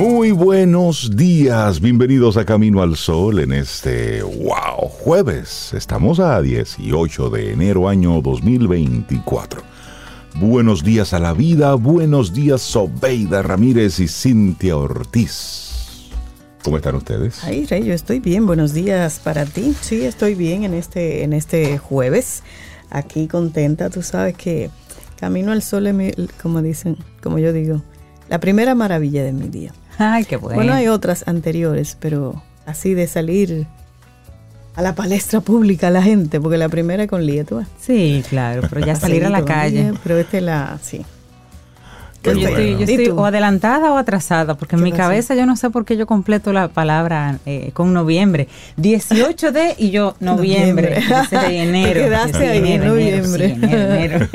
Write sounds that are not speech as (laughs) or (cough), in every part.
Muy buenos días, bienvenidos a Camino al Sol en este, wow, jueves. Estamos a 18 de enero año 2024. Buenos días a la vida, buenos días Sobeida Ramírez y Cintia Ortiz. ¿Cómo están ustedes? Ay, Rey, yo estoy bien. Buenos días para ti. Sí, estoy bien en este, en este jueves. Aquí contenta. Tú sabes que Camino al Sol como dicen, como yo digo, la primera maravilla de mi día. Ay, qué bueno. Bueno, hay otras anteriores, pero así de salir a la palestra pública a la gente, porque la primera con ves. Sí, claro, pero ya (laughs) salir a la calle. Pero esta es la, sí. Qué Yo estoy, o adelantada o atrasada, porque en ¿Qué mi cabeza yo no sé por qué yo completo la palabra eh, con noviembre. 18 de y yo (laughs) noviembre. Noviembre. Ese de enero. Te quedaste ahí en enero, enero, noviembre. sí, enero, enero.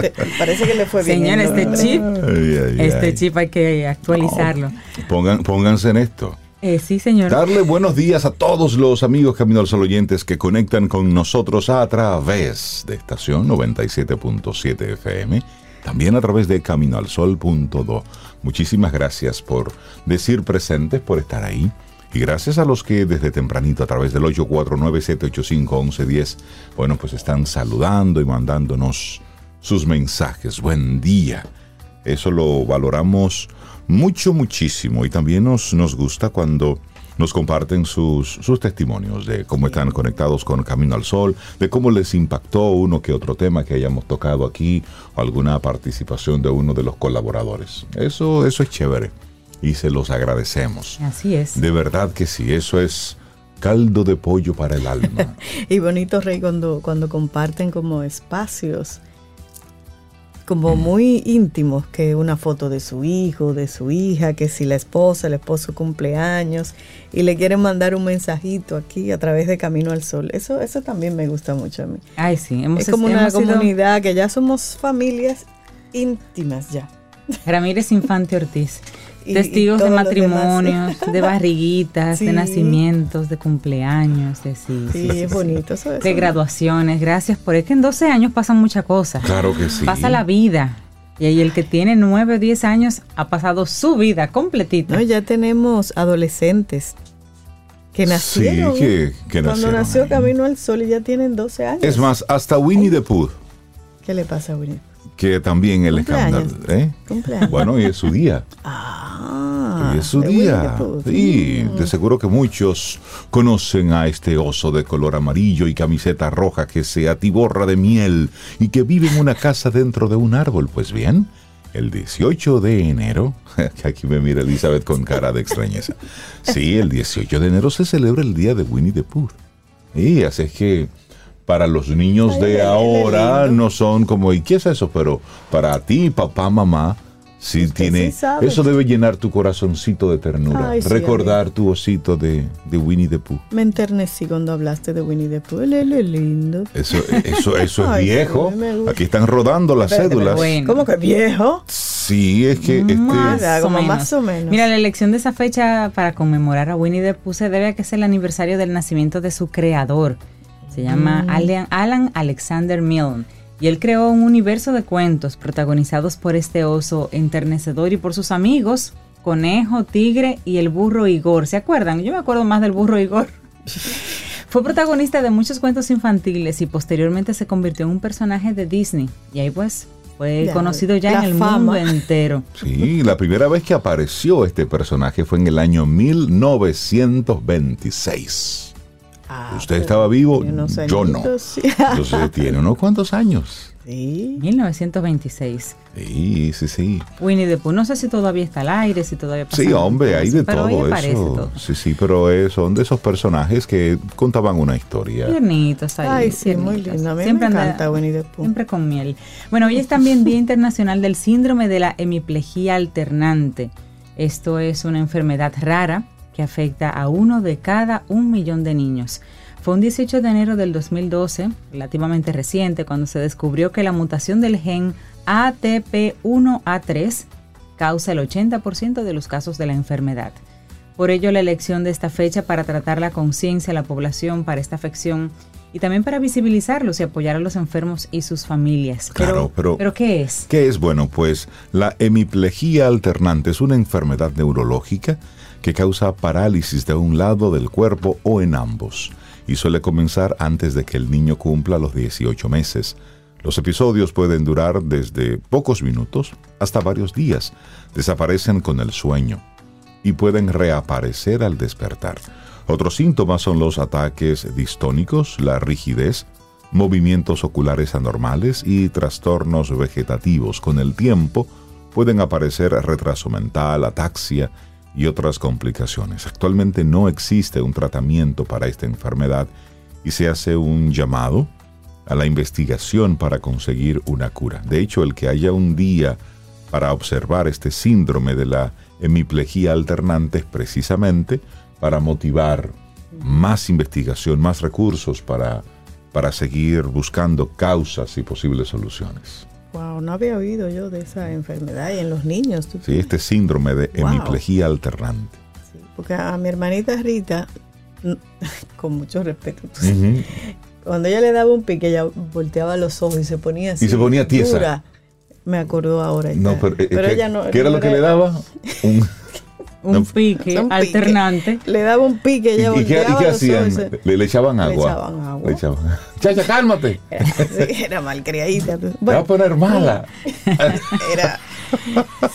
Te- (laughs) Parece que le fue bien. Señor, este chip, Ay, ay, este ay. chip hay que actualizarlo. Pongan, pónganse en esto. Eh, sí, señor. Darle buenos días a todos los amigos Camino al Sol oyentes que conectan con nosotros a través de estación 97.7 FM, también a través de caminoalsol.do. Muchísimas gracias por decir presentes, por estar ahí. Y gracias a los que desde tempranito a través del 849-785-1110, bueno, pues están saludando y mandándonos sus mensajes. Buen día. Eso lo valoramos mucho, muchísimo. Y también nos, nos gusta cuando nos comparten sus, sus testimonios de cómo están conectados con Camino al Sol, de cómo les impactó uno que otro tema que hayamos tocado aquí, o alguna participación de uno de los colaboradores. Eso, eso es chévere. Y se los agradecemos. Así es. De verdad que sí, eso es caldo de pollo para el alma. (laughs) Y bonito, Rey, cuando, cuando comparten como espacios como muy íntimos, que una foto de su hijo, de su hija, que si la esposa, el esposo cumpleaños, y le quieren mandar un mensajito aquí a través de Camino al Sol. Eso, eso también me gusta mucho a mí. Ay, sí. Hemos, es como una sido comunidad que ya somos familias íntimas ya. Ramírez Infante Ortiz. Y- Testigos y de matrimonios, (laughs) de barriguitas, Sí. de nacimientos, de cumpleaños, de sí, Sí, es bonito. Eso, eso. de graduaciones. Gracias por es que en 12 años pasan muchas cosas. Claro que sí. Pasa la vida. Y ahí el que tiene 9 o 10 años ha pasado su vida completita. No, ya tenemos adolescentes que nacieron. Sí, que, que Cuando nacieron nació ahí. Camino al Sol y ya tienen 12 años. Es más, hasta Winnie the Pooh, ¿Qué le pasa a Winnie? que también el escándalo. ¿eh? Cumpleaños. Bueno, y es su día. Ah, y es su día. Pooh. Sí, Mm. de seguro que muchos conocen a este oso de color amarillo y camiseta roja que se atiborra de miel y que vive en una (laughs) casa dentro de un árbol. Pues bien, el 18 de enero, (laughs) que aquí me mira Elizabeth con cara de extrañeza. Sí, el 18 de enero se celebra el día de Winnie the Pooh. Y así es que para los niños de ahora no son como, ¿y qué es eso? Pero para ti, papá, mamá, sí Usted tiene, sí sabe. eso debe llenar tu corazoncito de ternura. Ay, sí, Recordar tu osito de, de Winnie the Pooh. Me enternecí cuando hablaste de Winnie the Pooh. Él es lindo. Eso, eso, (laughs) eso es Ay, viejo. Aquí están rodando las cédulas. bueno. ¿Cómo que viejo? Sí, es que este, Más o como menos. más o menos. Mira, la elección de esa fecha para conmemorar a Winnie the Pooh se debe a que es el aniversario del nacimiento de su creador. Se llama Mm. Alan, Alan Alexander Milne. Y él creó un universo de cuentos protagonizados por este oso enternecedor y por sus amigos, Conejo, Tigre y el burro Igor. ¿Se acuerdan? Yo me acuerdo más del burro Igor. (laughs) Fue protagonista de muchos cuentos infantiles y posteriormente se convirtió en un personaje de Disney. Y ahí pues fue Ya, conocido ya en el fama. mundo entero. (laughs) sí, la primera vez que apareció este personaje fue en el año 1926. Ah, ¿Usted estaba vivo? Yo no. Entonces tiene unos cuantos años. Sí. 1926. Sí, sí, sí. Winnie the Pooh. No sé si todavía está al aire, si todavía pasa. Sí, hombre, hay de todo eso. todo. Sí, sí, pero eh, son de esos personajes que contaban una historia. Tiernitos ahí. Ay, sí, muy lindo. A mí Siempre me anda- encanta Winnie the Pooh. Siempre con miel. Bueno, hoy es también Día Internacional del Síndrome de la Hemiplegia Alternante. Esto es una enfermedad rara que afecta a uno de cada un millón de niños. Fue un 18 de enero del 2012, relativamente reciente, cuando se descubrió que la mutación del gen ATP1A3 causa el 80% de los casos de la enfermedad. Por ello, la elección de esta fecha para tratar la conciencia de la población para esta afección y también para visibilizarlos y apoyar a los enfermos y sus familias. Claro, pero, pero ¿qué es? ¿Qué es? Bueno, pues la hemiplegia alternante es una enfermedad neurológica que causa parálisis de un lado del cuerpo o en ambos y suele comenzar antes de que el niño cumpla los 18 meses. Los episodios pueden durar desde pocos minutos hasta varios días. Desaparecen con el sueño y pueden reaparecer al despertar. Otros síntomas son los ataques distónicos, la rigidez, movimientos oculares anormales y trastornos vegetativos. Con el tiempo pueden aparecer retraso mental, ataxia y otras complicaciones. Actualmente no existe un tratamiento para esta enfermedad y se hace un llamado a la investigación para conseguir una cura. De hecho, el que haya un día para observar este síndrome de la hemiplegia alternante es precisamente para motivar más investigación, más recursos para, para seguir buscando causas y posibles soluciones. Wow, no había oído yo de esa enfermedad y en los niños. Sí, este síndrome de hemiplegia alternante. Sí, porque a mi hermanita Rita, (laughs) con mucho respeto, cuando ella le daba un pique, ella volteaba los ojos y se ponía así. Y se ponía tiesa. Me acordó ahora. No, pero, eh, ella no. ¿Qué era lo que le daba? Un (laughs) un pique alternante. Le daba un pique. Ella ¿Y, qué, hacían? Le, echaban agua. Le echaban agua. Le echaban. Chacha, cálmate. Era, sí, era malcriadita. (laughs) Bueno, Te va a poner mala. (laughs) Era.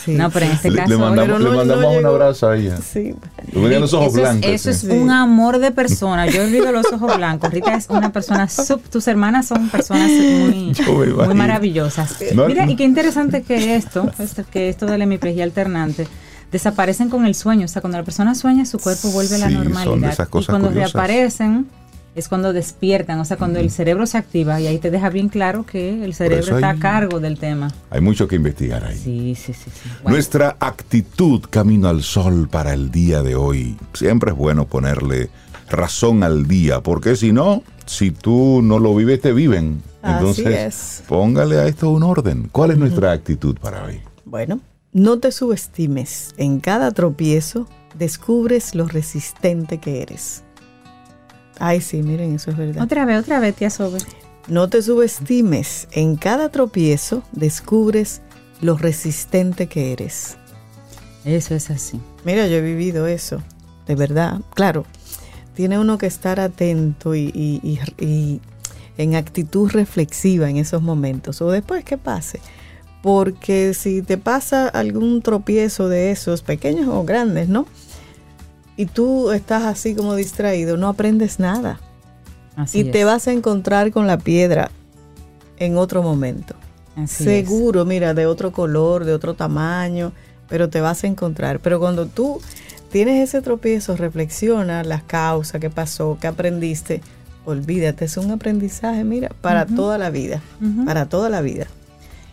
Sí. No, pero en este caso. Le mandamos, no, le mandamos un abrazo a ella. Sí. Le venían los ojos eso blancos. Es, eso es un amor de persona. Yo olvido los ojos blancos. Rita es una persona. Sub, tus hermanas son personas muy, (laughs) muy maravillosas. Mira, y qué interesante que esto, esto que esto de la hemiplegia alternante desaparecen con el sueño. O sea, cuando la persona sueña, su cuerpo vuelve a la normalidad. y cuando reaparecen, es cuando despiertan, o sea, cuando el cerebro se activa y ahí te deja bien claro que el cerebro está a cargo del tema. Hay mucho que investigar ahí. Sí, sí, sí. sí. Nuestra actitud camino al sol para el día de hoy. Siempre es bueno ponerle razón al día, porque si no, si tú no lo vives, te viven. Entonces, póngale a esto un orden. ¿Cuál es nuestra actitud para hoy? Bueno, no te subestimes. En cada tropiezo descubres lo resistente que eres. Ay, sí, miren, eso es verdad. Otra vez, otra vez, tía Sobe. No te subestimes. En cada tropiezo descubres lo resistente que eres. Eso es así. Mira, yo he vivido eso, de verdad. Claro, tiene uno que estar atento y, y en actitud reflexiva en esos momentos. O después que pase porque si te pasa algún tropiezo de esos, pequeños o grandes, ¿no? Y tú estás así como distraído, no aprendes nada. y te vas a encontrar con la piedra en otro momento. Seguro, mira, de otro color, de otro tamaño, pero te vas a encontrar. Pero cuando tú tienes ese tropiezo, reflexiona las causas, qué pasó, qué aprendiste, olvídate, es un aprendizaje, mira, para toda la vida, para toda la vida.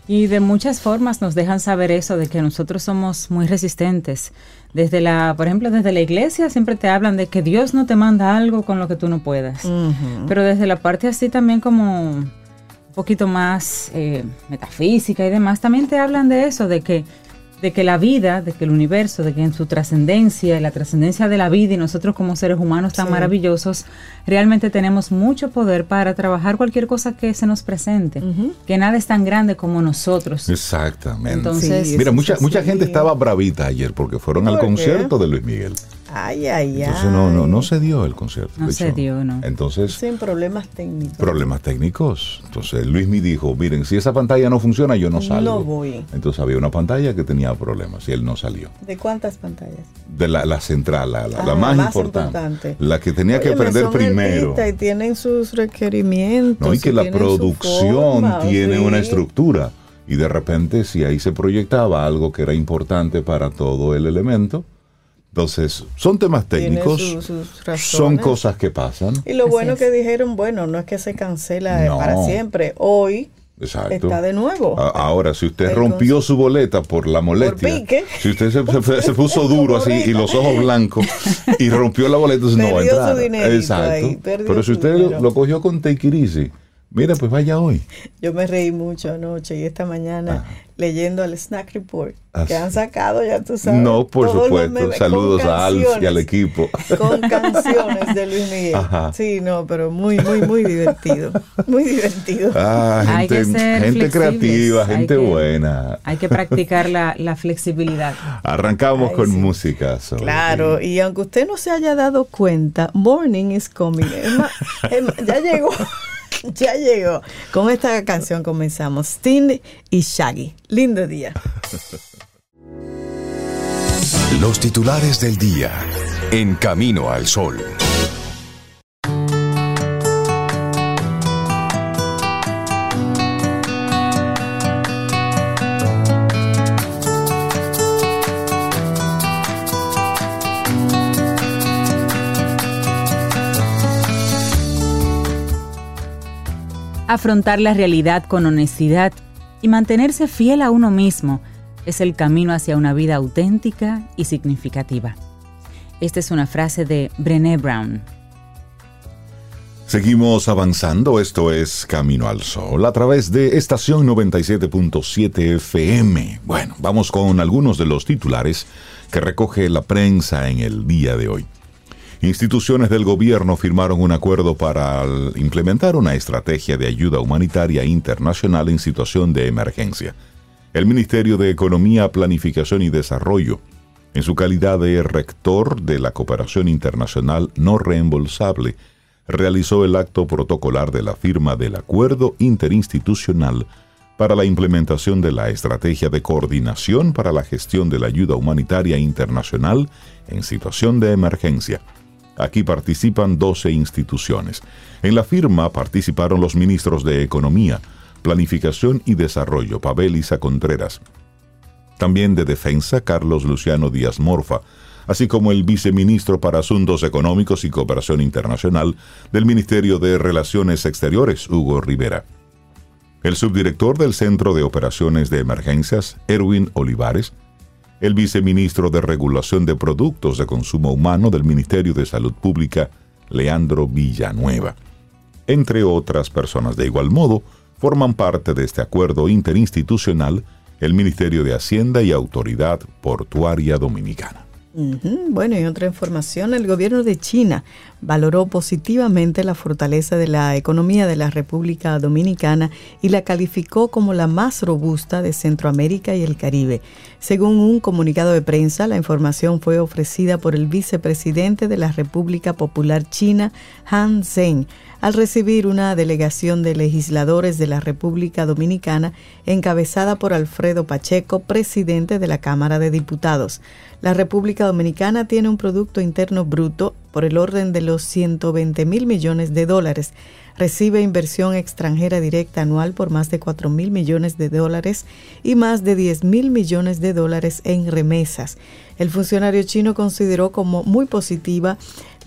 Y de muchas formas nos dejan saber eso, de que nosotros somos muy resistentes. Desde la, por ejemplo, desde la iglesia siempre te hablan de que Dios no te manda algo con lo que tú no puedas. Pero desde la parte así también como un poquito más eh, metafísica y demás, también te hablan de eso, de que de que la vida, de que el universo, de que en su trascendencia, la trascendencia de la vida y nosotros como seres humanos tan maravillosos, realmente tenemos mucho poder para trabajar cualquier cosa que se nos presente, que nada es tan grande como nosotros. Exactamente. Entonces, mira, mucha, mucha gente estaba bravita ayer porque fueron al concierto de Luis Miguel. Ay, ay, Entonces no, no, no se dio el concierto. No se dio, no. Entonces. Sin problemas técnicos. Problemas técnicos. Entonces Luis me dijo, miren, si esa pantalla no funciona, yo no salgo. No voy. Entonces había una pantalla que tenía problemas y él no salió. ¿De cuántas pantallas? De la, la central, la, la, ah, más, importante, La que tenía que aprender primero. Y tienen sus requerimientos. No, y que la producción tiene una estructura. Y de repente, si ahí se proyectaba algo que era importante para todo el elemento, entonces, son temas técnicos, son cosas que pasan. Y lo bueno que dijeron, bueno, no es que se cancela para siempre. Hoy Exacto. está de nuevo. A- Ahora, si usted rompió su boleta por la molestia, pique. si usted se, se- se (laughs) puso duro así y los ojos blancos y rompió la boleta, no va a Perdió su entrar. dinerito Exacto. ahí, Pero si su usted dinero. lo cogió con take it easy, mira, pues vaya hoy. Yo me reí mucho anoche y esta mañana leyendo el Snack Report Ah, que han sacado, ya tú sabes. No, por todos los supuesto. Saludos a Alf y al equipo. Con (laughs) canciones de Luis Miguel. Ajá. Sí, no, pero muy, muy, muy divertido. Muy divertido. Ah, Hay que gente, ser gente creativa, hay gente que- buena. Hay que practicar la, la flexibilidad. Arrancamos Ay, con sí. música. Soul. Claro, y aunque usted no se haya dado cuenta, Morning is coming. Es más, es más, ya llegó, (laughs) ya llegó. Con esta canción comenzamos. Sting y Shaggy. Lindo día. Los titulares del día. En Camino al Sol. Afrontar la realidad con honestidad y mantenerse fiel a uno mismo es el camino hacia una vida auténtica y significativa. Esta es una frase de Brené Brown. Seguimos avanzando, esto es Camino al Sol a través de estación 97.7 FM. Bueno, vamos con algunos de los titulares que recoge la prensa en el día de hoy. Instituciones del gobierno firmaron un acuerdo para implementar una estrategia de ayuda humanitaria internacional en situación de emergencia. El Ministerio de Economía, Planificación y Desarrollo, en su calidad de rector de la cooperación internacional no reembolsable, realizó el acto protocolar de la firma del Acuerdo Interinstitucional para la implementación de la Estrategia de Coordinación para la Gestión de la Ayuda Humanitaria Internacional en situación de emergencia. Aquí participan 12 instituciones. En la firma participaron los ministros de Economía, Planificación y Desarrollo, Pavel Isa Contreras, también de Defensa, Carlos Luciano Díaz Morfa, así como el viceministro para Asuntos Económicos y Cooperación Internacional del Ministerio de Relaciones Exteriores, Hugo Rivera. El subdirector del Centro de Operaciones de Emergencias, Erwin Olivares, el viceministro de Regulación de Productos de Consumo Humano del Ministerio de Salud Pública, Leandro Villanueva. Entre otras personas de igual modo, forman parte de este acuerdo interinstitucional el Ministerio de Hacienda y Autoridad Portuaria Dominicana. Bueno, y otra información, el gobierno de China valoró positivamente la fortaleza de la economía de la República Dominicana y la calificó como la más robusta de Centroamérica y el Caribe. Según un comunicado de prensa, la información fue ofrecida por el vicepresidente de la República Popular China, Han Zheng, al recibir una delegación de legisladores de la República Dominicana encabezada por Alfredo Pacheco, presidente de la Cámara de Diputados. La República Dominicana tiene un Producto Interno Bruto por el orden de los 120 mil millones de dólares. Recibe inversión extranjera directa anual por más de 4 mil millones de dólares y más de 10 mil millones de dólares en remesas. El funcionario chino consideró como muy positiva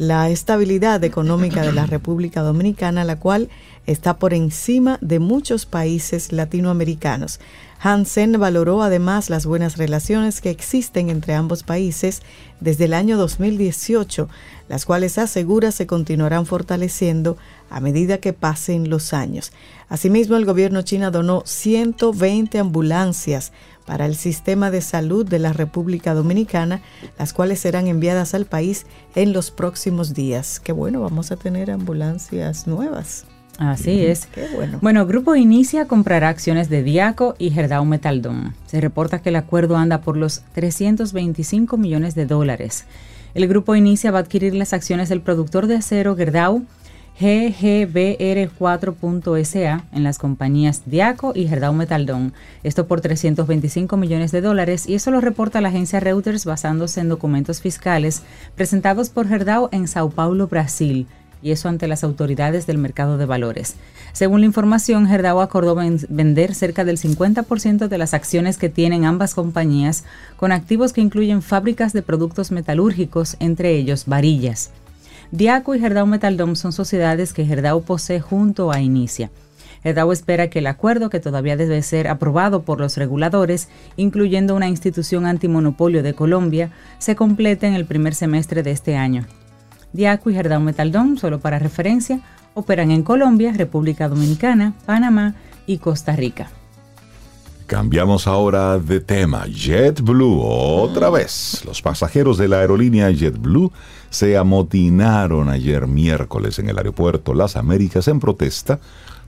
la estabilidad económica de la República Dominicana, la cual está por encima de muchos países latinoamericanos. Hansen valoró además las buenas relaciones que existen entre ambos países desde el año 2018, las cuales asegura se continuarán fortaleciendo a medida que pasen los años. Asimismo, el gobierno chino donó 120 ambulancias para el sistema de salud de la República Dominicana, las cuales serán enviadas al país en los próximos días. Qué bueno, vamos a tener ambulancias nuevas. Así es. Qué bueno. Bueno, Grupo Inicia comprará acciones de Diaco y Gerdau Metaldón. Se reporta que el acuerdo anda por los 325 millones de dólares. El Grupo Inicia va a adquirir las acciones del productor de acero Gerdau GGBR4.SA en las compañías Diaco y Gerdau Metaldón. Esto por 325 millones de dólares y eso lo reporta la agencia Reuters basándose en documentos fiscales presentados por Gerdau en Sao Paulo, Brasil y eso ante las autoridades del mercado de valores. Según la información, Gerdau acordó ven- vender cerca del 50% de las acciones que tienen ambas compañías con activos que incluyen fábricas de productos metalúrgicos, entre ellos varillas. Diaco y Gerdau Metaldom son sociedades que Gerdau posee junto a Inicia. El DAO espera que el acuerdo, que todavía debe ser aprobado por los reguladores, incluyendo una institución antimonopolio de Colombia, se complete en el primer semestre de este año. Diaco y Gerdau Metaldón, solo para referencia, operan en Colombia, República Dominicana, Panamá y Costa Rica. Cambiamos ahora de tema. JetBlue, otra vez. Los pasajeros de la aerolínea JetBlue se amotinaron ayer miércoles en el aeropuerto Las Américas en protesta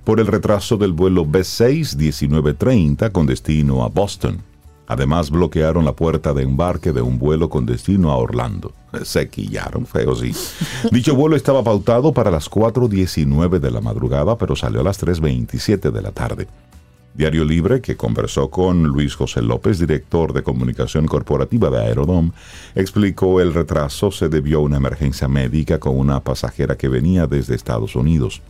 por el retraso del vuelo B6 1930 con destino a Boston. Además bloquearon la puerta de embarque de un vuelo con destino a Orlando. Se quillaron, feo sí. (laughs) Dicho vuelo estaba pautado para las 4.19 de la madrugada, pero salió a las 3.27 de la tarde. Diario Libre, que conversó con Luis José López, director de comunicación corporativa de Aerodom, explicó el retraso se debió a una emergencia médica con una pasajera que venía desde Estados Unidos.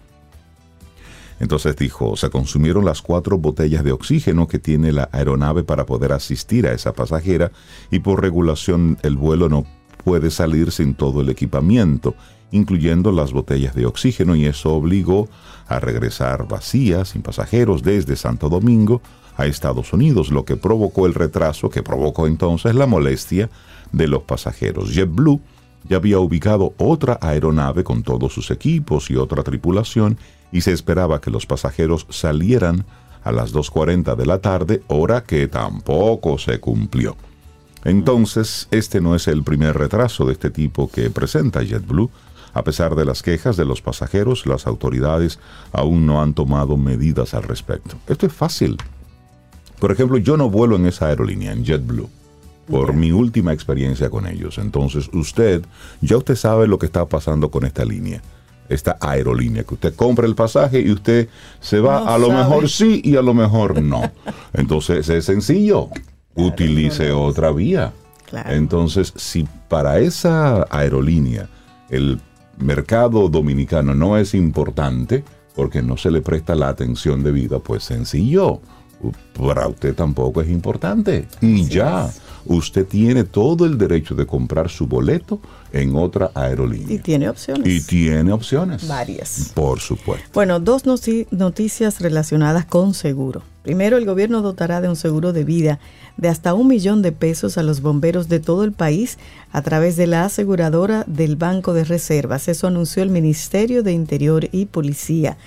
Entonces dijo, se consumieron las cuatro botellas de oxígeno que tiene la aeronave para poder asistir a esa pasajera y por regulación el vuelo no puede salir sin todo el equipamiento, incluyendo las botellas de oxígeno y eso obligó a regresar vacías, sin pasajeros, desde Santo Domingo a Estados Unidos, lo que provocó el retraso que provocó entonces la molestia de los pasajeros. JetBlue ya había ubicado otra aeronave con todos sus equipos y otra tripulación y se esperaba que los pasajeros salieran a las 2.40 de la tarde, hora que tampoco se cumplió. Entonces, este no es el primer retraso de este tipo que presenta JetBlue. A pesar de las quejas de los pasajeros, las autoridades aún no han tomado medidas al respecto. Esto es fácil. Por ejemplo, yo no vuelo en esa aerolínea, en JetBlue, por mi última experiencia con ellos. Entonces, usted, ya usted sabe lo que está pasando con esta línea esta aerolínea, que usted compra el pasaje y usted se va, a lo mejor sí y a lo mejor no. (laughs) Entonces es sencillo, utilice otra vía. Entonces, si para esa aerolínea el mercado dominicano no es importante, porque no se le presta la atención debida, pues sencillo, para usted tampoco es importante. Y ya, usted tiene todo el derecho de comprar su boleto en otra aerolínea. Y tiene opciones. Y tiene opciones. Varias. Por supuesto. Bueno, dos noticias relacionadas con seguro. Primero, el gobierno dotará de un seguro de vida de hasta un millón de pesos a los bomberos de todo el país a través de la aseguradora del Banco de Reservas. Eso anunció el Ministerio de Interior y Policía.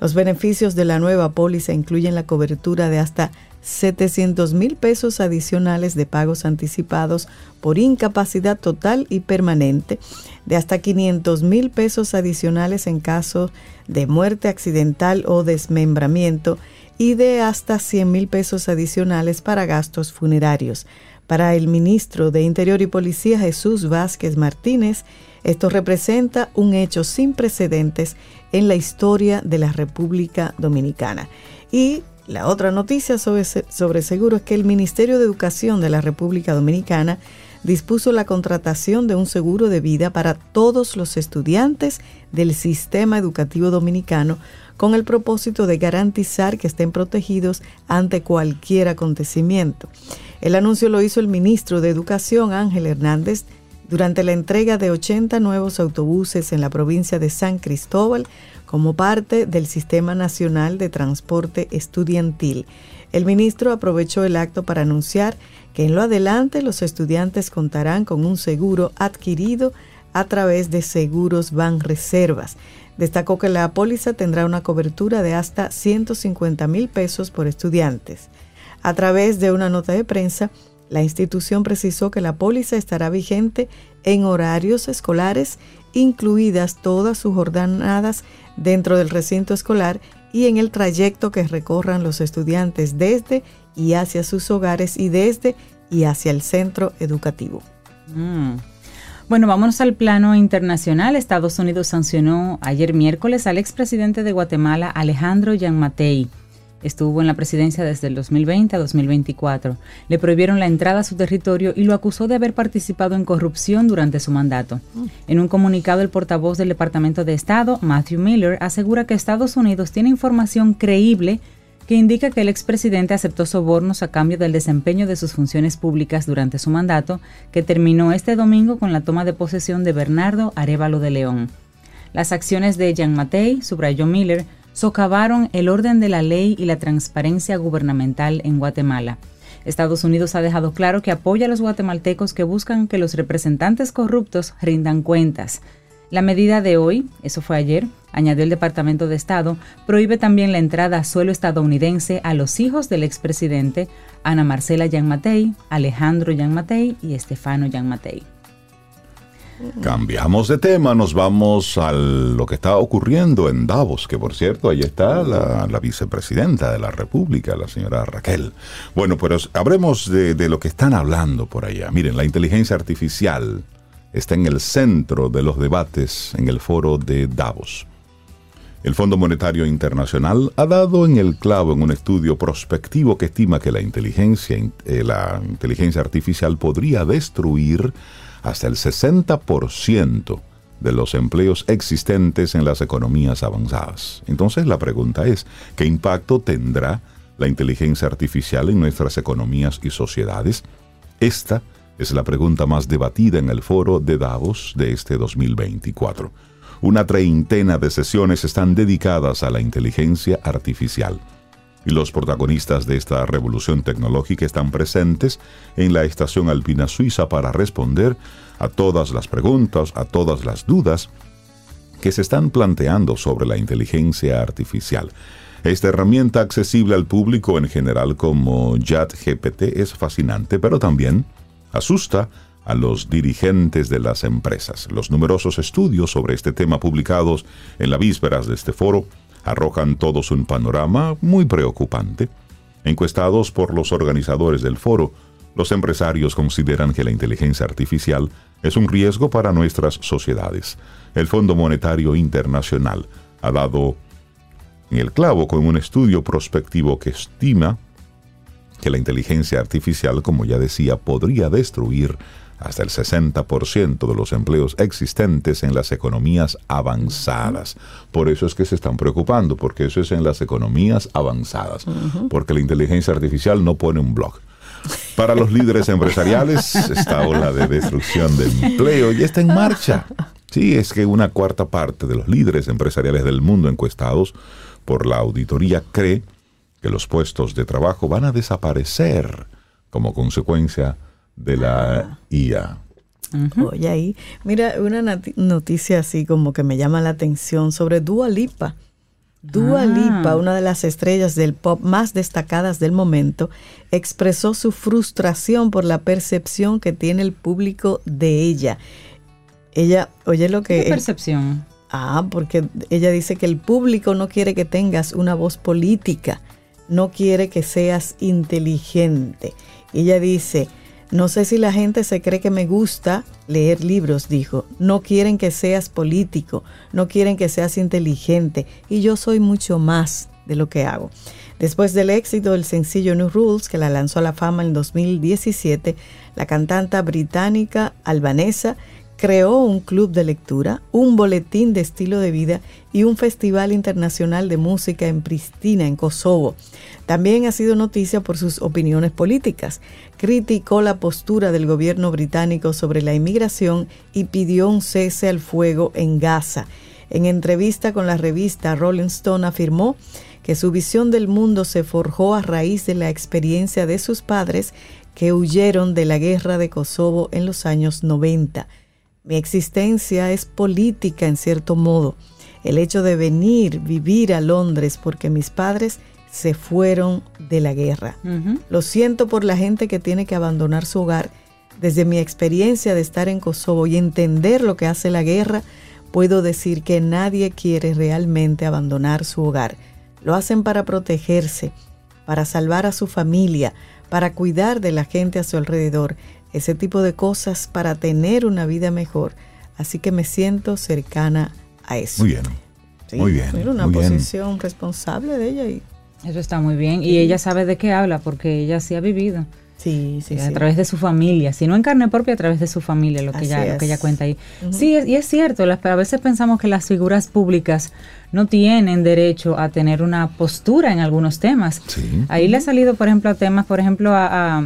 Los beneficios de la nueva póliza incluyen la cobertura de hasta 700 mil pesos adicionales de pagos anticipados por incapacidad total y permanente, de hasta 500 mil pesos adicionales en caso de muerte accidental o desmembramiento y de hasta 100 mil pesos adicionales para gastos funerarios. Para el ministro de Interior y Policía Jesús Vázquez Martínez, esto representa un hecho sin precedentes en la historia de la República Dominicana. Y la otra noticia sobre, sobre seguro es que el Ministerio de Educación de la República Dominicana dispuso la contratación de un seguro de vida para todos los estudiantes del sistema educativo dominicano con el propósito de garantizar que estén protegidos ante cualquier acontecimiento. El anuncio lo hizo el ministro de Educación Ángel Hernández durante la entrega de 80 nuevos autobuses en la provincia de San Cristóbal como parte del Sistema Nacional de Transporte Estudiantil. El ministro aprovechó el acto para anunciar que en lo adelante los estudiantes contarán con un seguro adquirido a través de Seguros Van Reservas. Destacó que la póliza tendrá una cobertura de hasta 150 mil pesos por estudiantes. A través de una nota de prensa, la institución precisó que la póliza estará vigente en horarios escolares, incluidas todas sus jornadas dentro del recinto escolar y en el trayecto que recorran los estudiantes desde y hacia sus hogares y desde y hacia el centro educativo. Mm. Bueno, vámonos al plano internacional. Estados Unidos sancionó ayer miércoles al expresidente de Guatemala, Alejandro Yanmatei Estuvo en la presidencia desde el 2020 a 2024. Le prohibieron la entrada a su territorio y lo acusó de haber participado en corrupción durante su mandato. Mm. En un comunicado, el portavoz del Departamento de Estado, Matthew Miller, asegura que Estados Unidos tiene información creíble que indica que el expresidente aceptó sobornos a cambio del desempeño de sus funciones públicas durante su mandato, que terminó este domingo con la toma de posesión de Bernardo Arevalo de León. Las acciones de Jean Matei, subrayó Miller, socavaron el orden de la ley y la transparencia gubernamental en Guatemala. Estados Unidos ha dejado claro que apoya a los guatemaltecos que buscan que los representantes corruptos rindan cuentas. La medida de hoy, eso fue ayer, añadió el Departamento de Estado, prohíbe también la entrada a suelo estadounidense a los hijos del expresidente Ana Marcela Yan Matei, Alejandro Yan Matei y Estefano Yan Matei. Cambiamos de tema, nos vamos a lo que está ocurriendo en Davos, que por cierto, ahí está la, vicepresidenta de la República, la señora Raquel. Bueno, hablemos de, de lo que están hablando por allá. Miren, la inteligencia artificial está en el centro de los debates en el foro de Davos. El Fondo Monetario Internacional ha dado en el clavo en un estudio prospectivo que estima que la inteligencia, eh, la inteligencia artificial podría destruir hasta el 60% de los empleos existentes en las economías avanzadas. Entonces la pregunta es, ¿qué impacto tendrá la inteligencia artificial en nuestras economías y sociedades? Esta es la pregunta más debatida en el foro de Davos de este 2024. Una treintena de sesiones están dedicadas a la inteligencia artificial y los protagonistas de esta revolución tecnológica están presentes en la estación alpina suiza para responder a todas las preguntas, a todas las dudas que se están planteando sobre la inteligencia artificial. Esta herramienta accesible al público en general como GPT es fascinante, pero también asusta a los dirigentes de las empresas. Los numerosos estudios sobre este tema publicados en la vísperas de este foro arrojan todos un panorama muy preocupante. Encuestados por los organizadores del foro, los empresarios consideran que la inteligencia artificial es un riesgo para nuestras sociedades. El Fondo Monetario Internacional ha dado el clavo con un estudio prospectivo que estima que la inteligencia artificial, como ya decía, podría destruir hasta el 60% de los empleos existentes en las economías avanzadas. Por eso es que se están preocupando, porque eso es en las economías avanzadas, porque la inteligencia artificial no pone un blog. Para los líderes empresariales, esta ola de destrucción de empleo ya está en marcha. Sí, es que una cuarta parte de los líderes empresariales del mundo encuestados por la auditoría cree que los puestos de trabajo van a desaparecer como consecuencia de la IA. Oye, ahí, mira, una noticia así como que me llama la atención sobre Dua Lipa. Dua ah. Lipa, una de las estrellas del pop más destacadas del momento, expresó su frustración por la percepción que tiene el público de ella. Ella, oye lo que... ¿Qué percepción? ah, porque ella dice que el público no quiere que tengas una voz política, no quiere que seas inteligente. Ella dice, no sé si la gente se cree que me gusta leer libros, dijo. No quieren que seas político, no quieren que seas inteligente y yo soy mucho más de lo que hago. Después del éxito del sencillo New Rules, que la lanzó a la fama en 2017, la cantante británica albanesa creó un club de lectura, un boletín de estilo de vida y un festival internacional de música en Pristina, en Kosovo. También ha sido noticia por sus opiniones políticas. Criticó la postura del gobierno británico sobre la inmigración y pidió un cese al fuego en Gaza. En entrevista con la revista Rolling Stone afirmó que su visión del mundo se forjó a raíz de la experiencia de sus padres que huyeron de la guerra de Kosovo en los años 90. Mi existencia es política en cierto modo. El hecho de venir, vivir a Londres porque mis padres se fueron de la guerra. Lo siento por la gente que tiene que abandonar su hogar. Desde mi experiencia de estar en Kosovo y entender lo que hace la guerra, puedo decir que nadie quiere realmente abandonar su hogar. Lo hacen para protegerse, para salvar a su familia, para cuidar de la gente a su alrededor ese tipo de cosas para tener una vida mejor. Así que me siento cercana a eso. Muy bien. muy bien. Era una posición responsable de ella. Y, eso está muy bien. Y ella sabe de qué habla porque ella sí ha vivido. Sí, sí, a través de su familia, si no en carne propia, a través de su familia, lo que, ella, lo que ella cuenta ahí. Sí, y es cierto, a veces pensamos que las figuras públicas no tienen derecho a tener una postura en algunos temas. Ahí le ha salido, por ejemplo, a temas, por ejemplo, a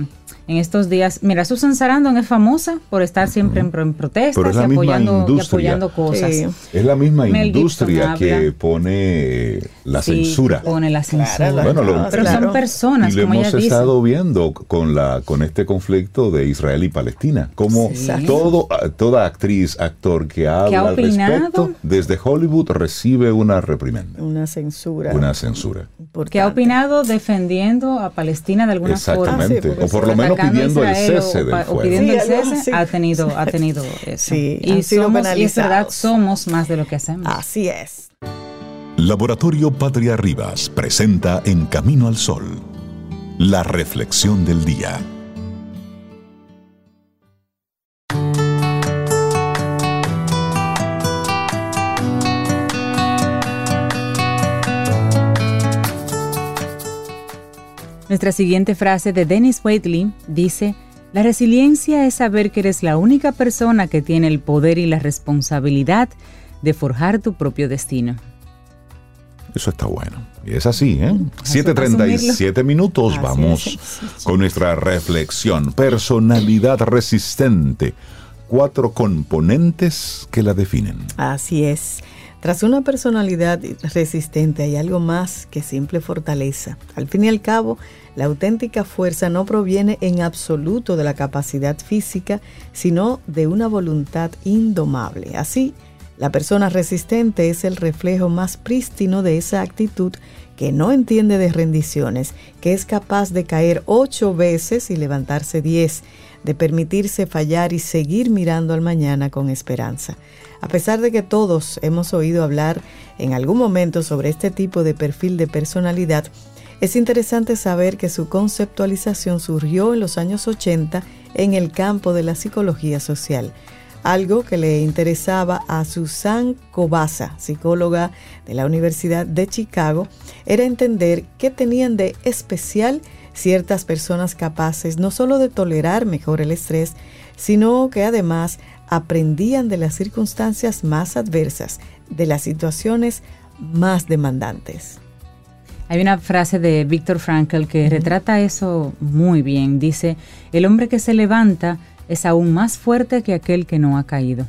en estos días. Mira, Susan Sarandon es famosa por estar siempre en, en protestas Pero es la y, misma apoyando, y industria. apoyando cosas. Sí. Es la misma Mel industria Gibson que habla. pone la Sí, censura. Pone la censura. la- Bueno, lo- Pero claro. son personas, Y lo como hemos ella dice. estado viendo con la con este conflicto de Israel y Palestina, como Sí. todo toda actriz, actor que habla ha al opinado. respecto desde Hollywood recibe una reprimenda, Una censura. una censura. importante. que ha opinado defendiendo a Palestina de alguna forma. Exactamente, Ah, o por lo menos pidiendo el Israel o cese del o fuego. pidiendo Sí, el algo cese, así. ha tenido, ha (laughs) tenido eso. Sí, y, somos, y es verdad, somos más de lo que hacemos. Así es. Laboratorio Patria Rivas presenta En Camino al Sol, la reflexión del día. Nuestra siguiente frase de Dennis Waitley dice, la resiliencia es saber que eres la única persona que tiene el poder y la responsabilidad de forjar tu propio destino. Eso está bueno. Y es así, ¿eh? asumirlo. 7.37 minutos. Así Vamos es. con nuestra reflexión. Personalidad resistente. Cuatro componentes que la definen. Así es. Tras una personalidad resistente hay algo más que simple fortaleza. Al fin y al cabo, la auténtica fuerza no proviene en absoluto de la capacidad física, sino de una voluntad indomable. Así, la persona resistente es el reflejo más prístino de esa actitud que no entiende de rendiciones, que es capaz de caer ocho veces y levantarse diez, de permitirse fallar y seguir mirando al mañana con esperanza. A pesar de que todos hemos oído hablar en algún momento sobre este tipo de perfil de personalidad, es interesante saber que su conceptualización surgió en los años 80 en el campo de la psicología social, algo que le interesaba a Susan Kobasa, psicóloga de la Universidad de Chicago, era entender qué tenían de especial ciertas personas capaces no solo de tolerar mejor el estrés, sino que además aprendían de las circunstancias más adversas, de las situaciones más demandantes. Hay una frase de Viktor Frankl que retrata eso muy bien. Dice, el hombre que se levanta es aún más fuerte que aquel que no ha caído.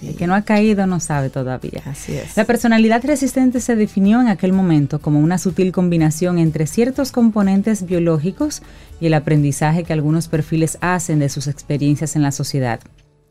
El que no ha caído no sabe todavía. Así es. La personalidad resistente se definió en aquel momento como una sutil combinación entre ciertos componentes biológicos y el aprendizaje que algunos perfiles hacen de sus experiencias en la sociedad.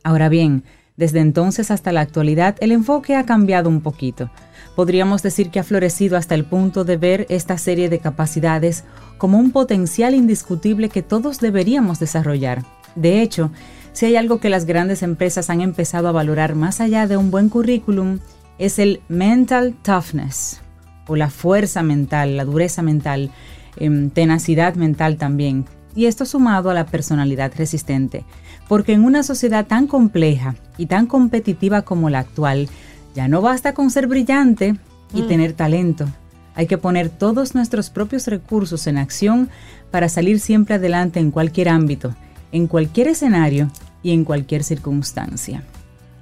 Ahora bien, desde entonces hasta la actualidad el enfoque ha cambiado un poquito. Podríamos decir que ha florecido hasta el punto de ver esta serie de capacidades como un potencial indiscutible que todos deberíamos desarrollar. De hecho, si hay algo que las grandes empresas han empezado a valorar más allá de un buen currículum, es el mental toughness, o la fuerza mental, la dureza mental, em, tenacidad mental también. Y esto sumado a la personalidad resistente, porque en una sociedad tan compleja y tan competitiva como la actual, ya no basta con ser brillante y tener talento. Hay que poner todos nuestros propios recursos en acción para salir siempre adelante en cualquier ámbito, en cualquier escenario y en cualquier circunstancia.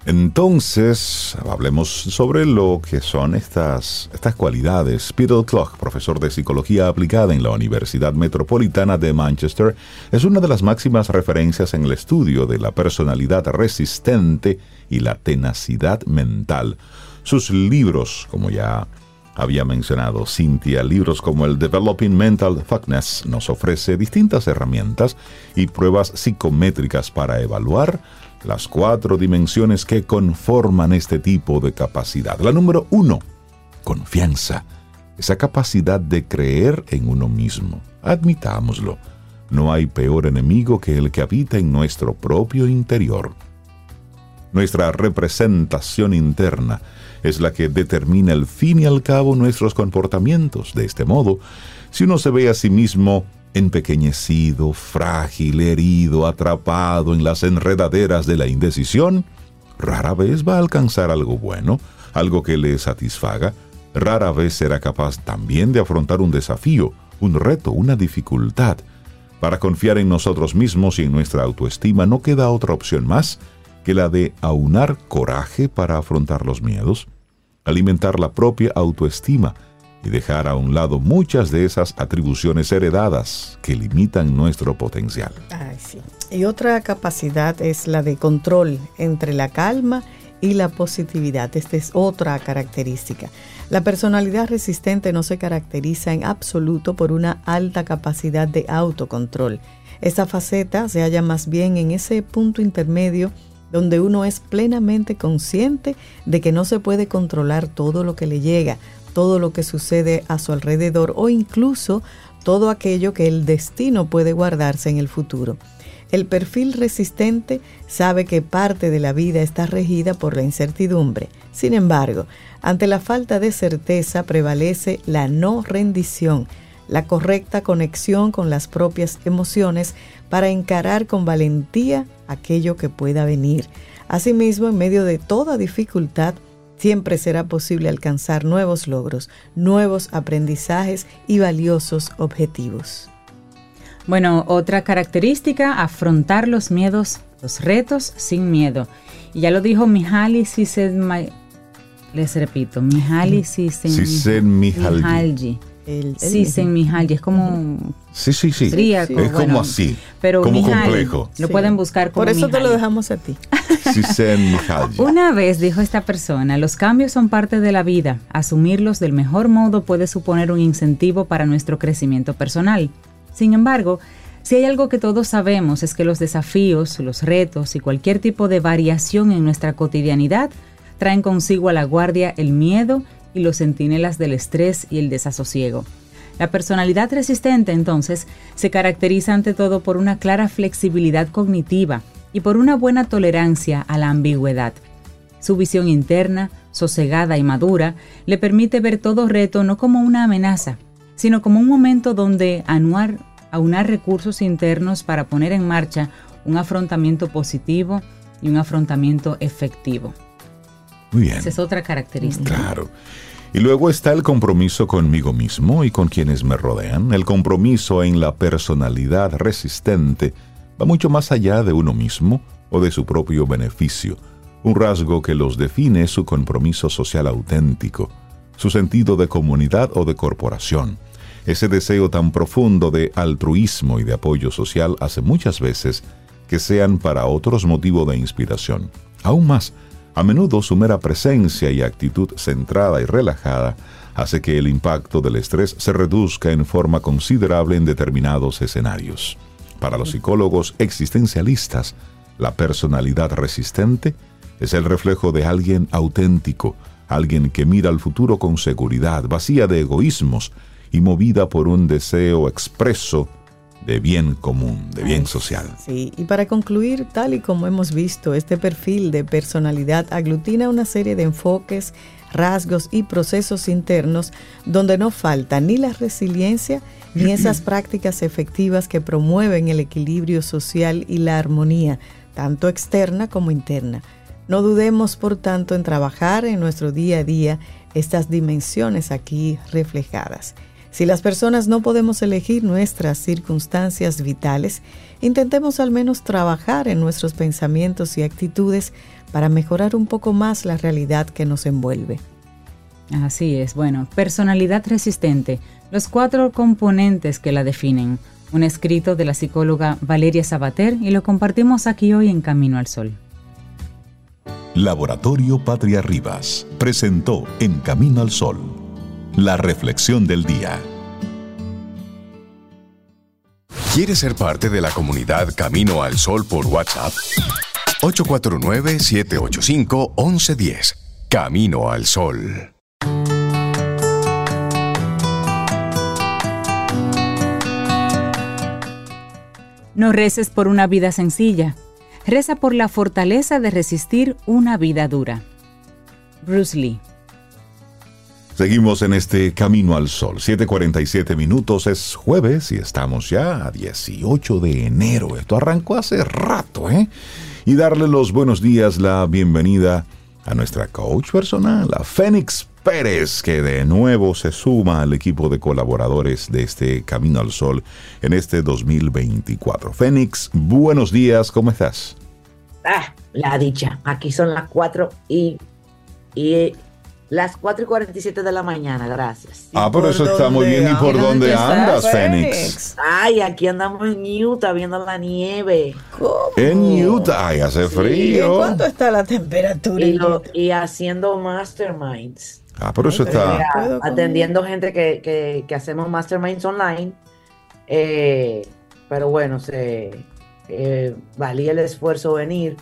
Entonces, hablemos sobre lo que son estas, estas cualidades. Peter Clough, profesor de psicología aplicada en la Universidad Metropolitana de Manchester, es una de las máximas referencias en el estudio de la personalidad resistente y la tenacidad mental. Sus libros, como ya había mencionado Cynthia, libros como el Developing Mental Toughness nos ofrece distintas herramientas y pruebas psicométricas para evaluar las cuatro dimensiones que conforman este tipo de capacidad. La número uno, confianza. Esa capacidad de creer en uno mismo. Admitámoslo. No hay peor enemigo que el que habita en nuestro propio interior. Nuestra representación interna es la que determina al fin y al cabo nuestros comportamientos. De este modo, si uno se ve a sí mismo empequeñecido, frágil, herido, atrapado en las enredaderas de la indecisión, rara vez va a alcanzar algo bueno, algo que le satisfaga, rara vez será capaz también de afrontar un desafío, un reto, una dificultad. Para confiar en nosotros mismos y en nuestra autoestima no queda otra opción más que la de aunar coraje para afrontar los miedos, alimentar la propia autoestima y dejar a un lado muchas de esas atribuciones heredadas que limitan nuestro potencial. Ay, sí. Y otra capacidad es la de control entre la calma y la positividad. Esta es otra característica. La personalidad resistente no se caracteriza en absoluto por una alta capacidad de autocontrol. Esta faceta se halla más bien en ese punto intermedio donde uno es plenamente consciente de que no se puede controlar todo lo que le llega, todo lo que sucede a su alrededor o incluso todo aquello que el destino puede guardarse en el futuro. El perfil resistente sabe que parte de la vida está regida por la incertidumbre. Sin embargo, ante la falta de certeza prevalece la no rendición, la correcta conexión con las propias emociones para encarar con valentía aquello que pueda venir. Asimismo, en medio de toda dificultad, siempre será posible alcanzar nuevos logros, nuevos aprendizajes y valiosos objetivos. Bueno, otra característica, afrontar los miedos, los retos sin miedo. Y ya lo dijo Mihaly Csikszentmihalyi, les repito, Mihaly Csikszentmihalyi. Csikszentmihalyi, es como... Sí, sí, sí. es como así, pero como complejo. Lo pueden buscar como Por eso te lo dejamos a ti. (laughs) Una vez dijo esta persona, los cambios son parte de la vida. Asumirlos del mejor modo puede suponer un incentivo para nuestro crecimiento personal. Sin embargo, si hay algo que todos sabemos es que los desafíos, los retos y cualquier tipo de variación en nuestra cotidianidad traen consigo a la guardia el miedo y los centinelas del estrés y el desasosiego. La personalidad resistente entonces se caracteriza ante todo por una clara flexibilidad cognitiva y por una buena tolerancia a la ambigüedad. Su visión interna, sosegada y madura, le permite ver todo reto no como una amenaza, sino como un momento donde anuar, aunar recursos internos para poner en marcha un afrontamiento positivo y un afrontamiento efectivo. Muy bien. Esa es otra característica. Claro. Y luego está el compromiso conmigo mismo y con quienes me rodean. El compromiso en la personalidad resistente va mucho más allá de uno mismo o de su propio beneficio. Un rasgo que los define es su compromiso social auténtico, su sentido de comunidad o de corporación ese deseo tan profundo de altruismo y de apoyo social hace muchas veces que sean para otros motivo de inspiración. Aún más, a menudo su mera presencia y actitud centrada y relajada hace que el impacto del estrés se reduzca en forma considerable en determinados escenarios. Para los psicólogos existencialistas, la personalidad resistente es el reflejo de alguien auténtico, alguien que mira al futuro con seguridad, vacía de egoísmos, y movida por un deseo expreso de bien común, de bien social. Sí, y para concluir, tal y como hemos visto, este perfil de personalidad aglutina una serie de enfoques, rasgos y procesos internos donde no falta ni la resiliencia ni esas prácticas efectivas que promueven el equilibrio social y la armonía, tanto externa como interna. No dudemos, por tanto, en trabajar en nuestro día a día estas dimensiones aquí reflejadas. Si las personas no podemos elegir nuestras circunstancias vitales, intentemos al menos trabajar en nuestros pensamientos y actitudes para mejorar un poco más la realidad que nos envuelve. Así es, bueno, personalidad resistente, los cuatro componentes que la definen, un escrito de la psicóloga Valeria Sabater y lo compartimos aquí hoy en Camino al Sol. Laboratorio Patria Rivas presentó En Camino al Sol la reflexión del día. ¿Quieres ser parte de la comunidad Camino al Sol por WhatsApp? 849-785-1110. Camino al Sol. No reces por una vida sencilla. Reza por la fortaleza de resistir una vida dura. Bruce Lee. Seguimos en este Camino al Sol. 7:47 minutos es jueves y estamos ya a 18 de enero. Esto arrancó hace rato, ¿eh? Y darle los buenos días, la bienvenida a nuestra coach personal, a Fénix Pérez, que de nuevo se suma al equipo de colaboradores de este Camino al Sol en este 2024. Fénix, buenos días, ¿cómo estás? Ah, la dicha. Aquí son las 4 y, y Las 4 y 47 de la mañana, gracias. Ah, pero por eso está muy bien. ¿Y por dónde ¿Dónde andas, Fénix? Ay, aquí andamos en Utah viendo la nieve ¿Cómo? En Utah, ay, hace ¿Y frío. cuánto está la temperatura? y, lo- haciendo masterminds. Ah, pero eso está. mira. Atendiendo gente que, que- que hacemos masterminds online. Eh, pero bueno, se eh, valía el esfuerzo venir.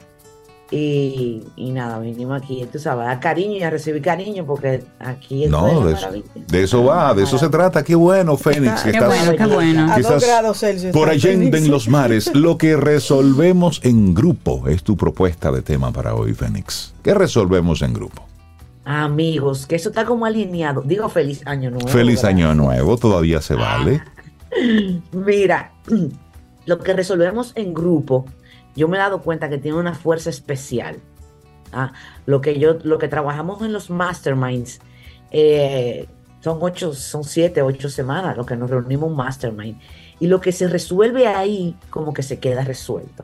Y, y nada, vinimos aquí, tú sabes, a cariño y a recibir cariño, porque aquí esto No, es de la eso, de eso va, de eso se trata. Qué bueno, Fénix. que Qué estás bueno, qué bueno. A dos grados Celsius. por allende en los mares. (laughs) Lo que resolvemos en grupo es tu propuesta de tema para hoy, Fénix. ¿Qué resolvemos en grupo? Amigos, que eso está como alineado. Digo feliz año nuevo. Feliz ¿verdad? año nuevo, todavía se vale. (laughs) Mira, (clears throat) lo que resolvemos en grupo, yo me he dado cuenta que tiene una fuerza especial. ¿ah? Lo que yo, lo que trabajamos en los masterminds, eh, son ocho, son siete, ocho semanas lo que nos reunimos un mastermind. Y lo que se resuelve ahí, como que se queda resuelto.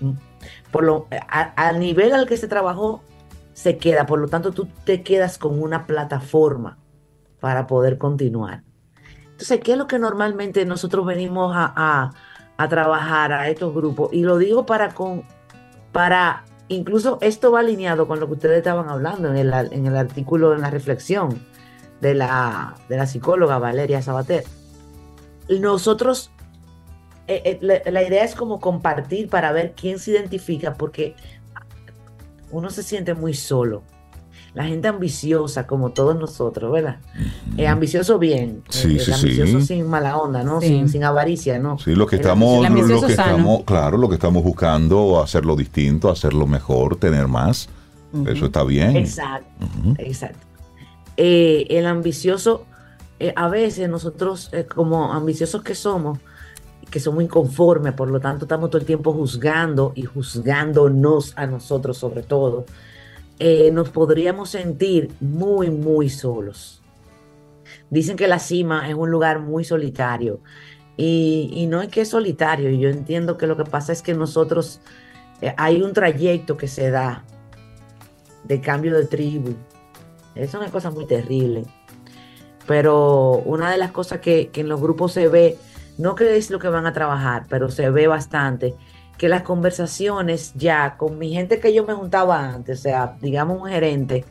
¿Mm? Por lo, a- al nivel al que se trabajó, se queda. Por lo tanto, tú te quedas con una plataforma para poder continuar. Entonces, ¿qué es lo que normalmente nosotros venimos a- a trabajar a estos grupos? Y lo digo para con, para, incluso esto va alineado con lo que ustedes estaban hablando en el, en el artículo, en la reflexión de la, de la psicóloga Valeria Sabater. Nosotros, eh, eh, la idea es como compartir para ver quién se identifica, porque uno se siente muy solo. La gente ambiciosa, como todos nosotros, ¿verdad? Eh, ambicioso bien. Sí, eh, sí, ambicioso sí. sin mala onda, ¿no? Sí. Sin, sin avaricia, ¿no? Sí, lo que El estamos, ambicioso lo que sano. estamos, claro, lo que estamos buscando, hacerlo distinto, hacerlo mejor, tener más. Eso está bien. Exacto, exacto. Eh, el ambicioso, eh, a veces nosotros, eh, como ambiciosos que somos, que somos inconformes, por lo tanto estamos todo el tiempo juzgando y juzgándonos a nosotros sobre todo, eh, nos podríamos sentir muy, muy solos. Dicen que la cima es un lugar muy solitario y, no es que es solitario, yo entiendo que lo que pasa es que nosotros, eh, hay un trayecto que se da de cambio de tribu. Es una cosa muy terrible. Pero una de las cosas que, que en los grupos se ve, no que lo que van a trabajar, pero se ve bastante, que las conversaciones ya con mi gente que yo me juntaba antes, o sea, digamos un gerente,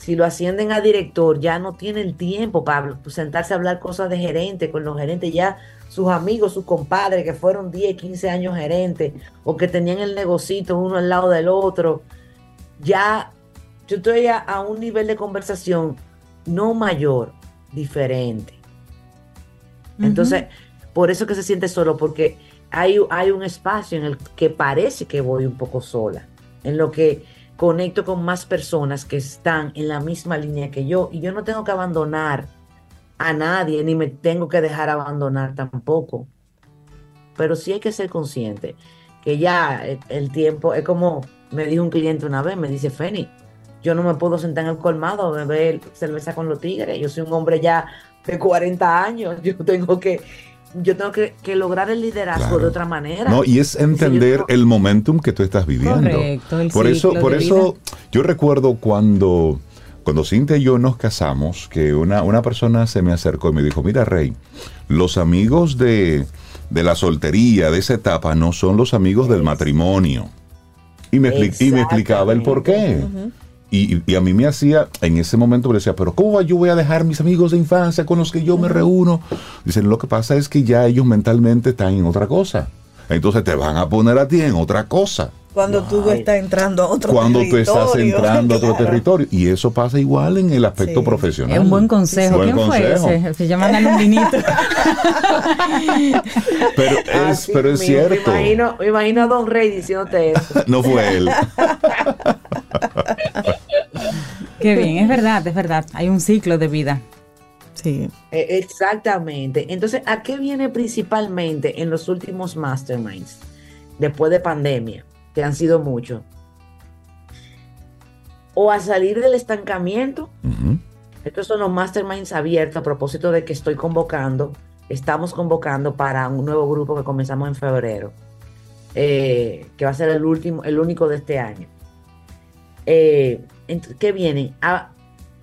si lo ascienden a director, ya no tiene el tiempo para sentarse a hablar cosas de gerente con los gerentes, ya sus amigos, sus compadres que fueron 10, 15 años gerentes o que tenían el negocito uno al lado del otro, ya yo estoy a, a un nivel de conversación no mayor, diferente. Entonces, por eso que se siente solo, porque hay, hay un espacio en el que parece que voy un poco sola, en lo que conecto con más personas que están en la misma línea que yo, y yo no tengo que abandonar a nadie, ni me tengo que dejar abandonar tampoco. Pero sí hay que ser consciente que ya el, tiempo es como me dijo un cliente una vez, me dice, Feni, yo no me puedo sentar en el colmado a beber cerveza con los tigres. Yo soy un hombre ya de 40 años. (laughs) Yo tengo que, yo tengo que, que lograr el liderazgo Claro. de otra manera. No, y es entender el momentum que tú estás viviendo. Correcto, el por eso, por eso vida. yo recuerdo cuando, cuando Cintia y yo nos casamos, que una, una persona se me acercó y me dijo, mira Rey, los amigos de, de la soltería, de esa etapa, no son los amigos del matrimonio. Y me, expli- y me explicaba el por qué. Y, y a mí me hacía, en ese momento me decía, pero ¿cómo yo voy a dejar mis amigos de infancia con los que yo me reúno? Dicen, lo que pasa es que ya ellos mentalmente están en otra cosa. Entonces te van a poner a ti en otra cosa. Cuando tú Ay. estás entrando a otro Cuando tú estás territorio, entrando a otro claro. territorio. Y eso pasa igual en el aspecto Sí. profesional. Es un buen consejo. Buen ¿Quién consejo. fue ese? Se llaman un vinito. Pero es, Así pero es cierto. Me imagino, me imagino a Don Rey diciéndote eso. (laughs) No fue él. (laughs) (laughs) Qué bien, es verdad, es verdad. Hay un ciclo de vida. Sí. Eh, Exactamente. Entonces, ¿a qué viene principalmente en los últimos masterminds? Después de pandemia, que han sido muchos. O a salir del estancamiento. Estos son los masterminds abiertos a propósito de que estoy convocando, estamos convocando para un nuevo grupo que comenzamos en febrero, eh, que va a ser el último, el único de este año. Eh, ent- ¿Qué viene? A,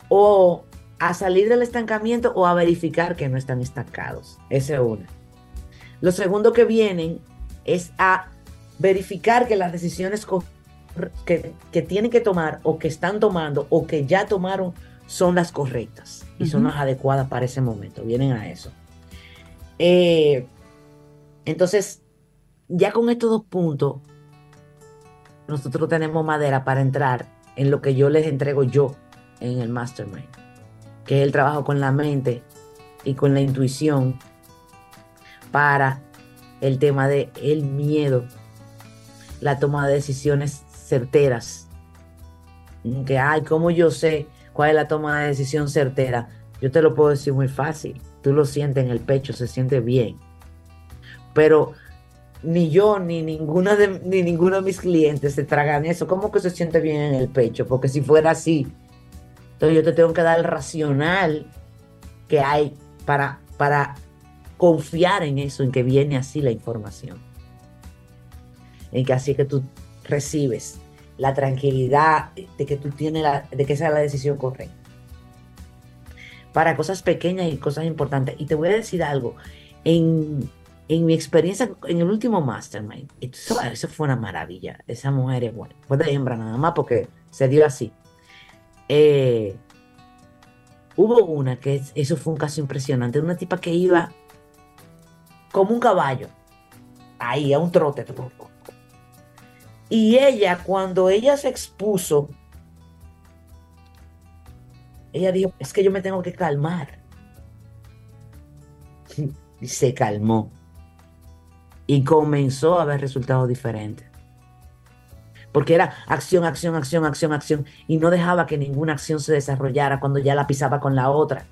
o a salir del estancamiento o a verificar que no están estancados. Ese es uno. Lo segundo que vienen es a verificar que las decisiones que, que, tienen que tomar o que están tomando o que ya tomaron son las correctas y son las adecuadas para ese momento. Vienen a eso. Eh, entonces, ya con estos dos puntos, nosotros tenemos madera para entrar en lo que yo les entrego yo en el mastermind, que es el trabajo con la mente y con la intuición para el tema de el miedo, la toma de decisiones certeras. Que, ay, ¿cómo yo sé cuál es la toma de decisión certera? Yo te lo puedo decir muy fácil. Tú lo sientes en el pecho, se siente bien. Pero ni yo ni ninguna de, ni ninguno de mis clientes se tragan eso. ¿Cómo que se siente bien en el pecho? Porque si fuera así, entonces yo te tengo que dar el racional que hay para, para confiar en eso, en que viene así la información. En que así que tú recibes la tranquilidad de que tú tienes la, de que esa es la decisión correcta. Para cosas pequeñas y cosas importantes. Y te voy a decir algo. En, en mi experiencia en el último Mastermind, eso, fue una maravilla. Esa mujer es buena. Fue de hembra nada más porque se dio así. Eh, hubo una que eso fue un caso impresionante. Una tipa que iba como un caballo. Ahí, a un trote. Y ella, cuando ella se expuso, ella dijo, es que yo me tengo que calmar. (laughs) Y se calmó y comenzó a ver resultados diferentes. Porque era acción, acción, acción, acción, acción. Y no dejaba que ninguna acción se desarrollara cuando ya la pisaba con la otra.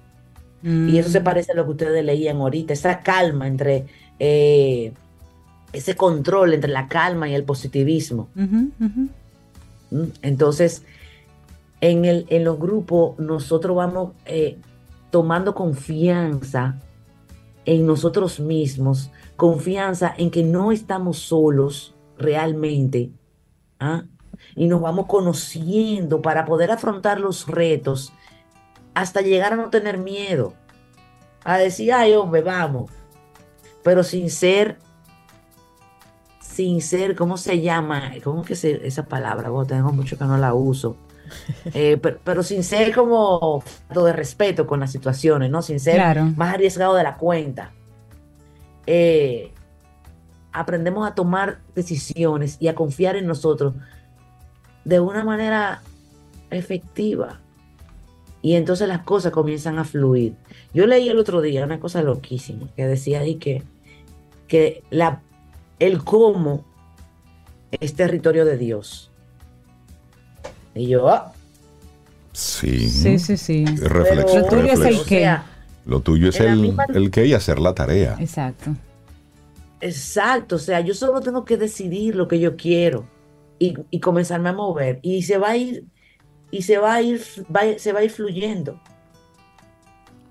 Y eso se mm. parece a lo que ustedes leían ahorita, esa calma entre, eh, ese control entre la calma y el positivismo. ¿Mm? Entonces, en, el, en los grupos nosotros vamos eh, tomando confianza en nosotros mismos confianza en que no estamos solos realmente. ¿ah? Y nos vamos conociendo para poder afrontar los retos hasta llegar a no tener miedo. A decir, ay hombre, vamos. Pero sin ser, sin ser, ¿cómo se llama? ¿Cómo que se, esa palabra? tengo mucho que no la uso. (laughs) Eh, pero, sin ser como de respeto con las situaciones, ¿no? Sin ser más arriesgado de la cuenta. Eh, aprendemos a tomar decisiones y a confiar en nosotros de una manera efectiva. Y entonces las cosas comienzan a fluir. Yo leí el otro día una cosa loquísima que decía ahí que, que la, el cómo es territorio de Dios. Y yo, ah. Sí. Sí, sí, sí. Reflexión, Lo es el que. Lo tuyo es el, el que y hacer la tarea. Exacto. Exacto, o sea, yo solo tengo que decidir lo que yo quiero y, comenzarme a mover y se va a ir y se va a ir se va a ir fluyendo.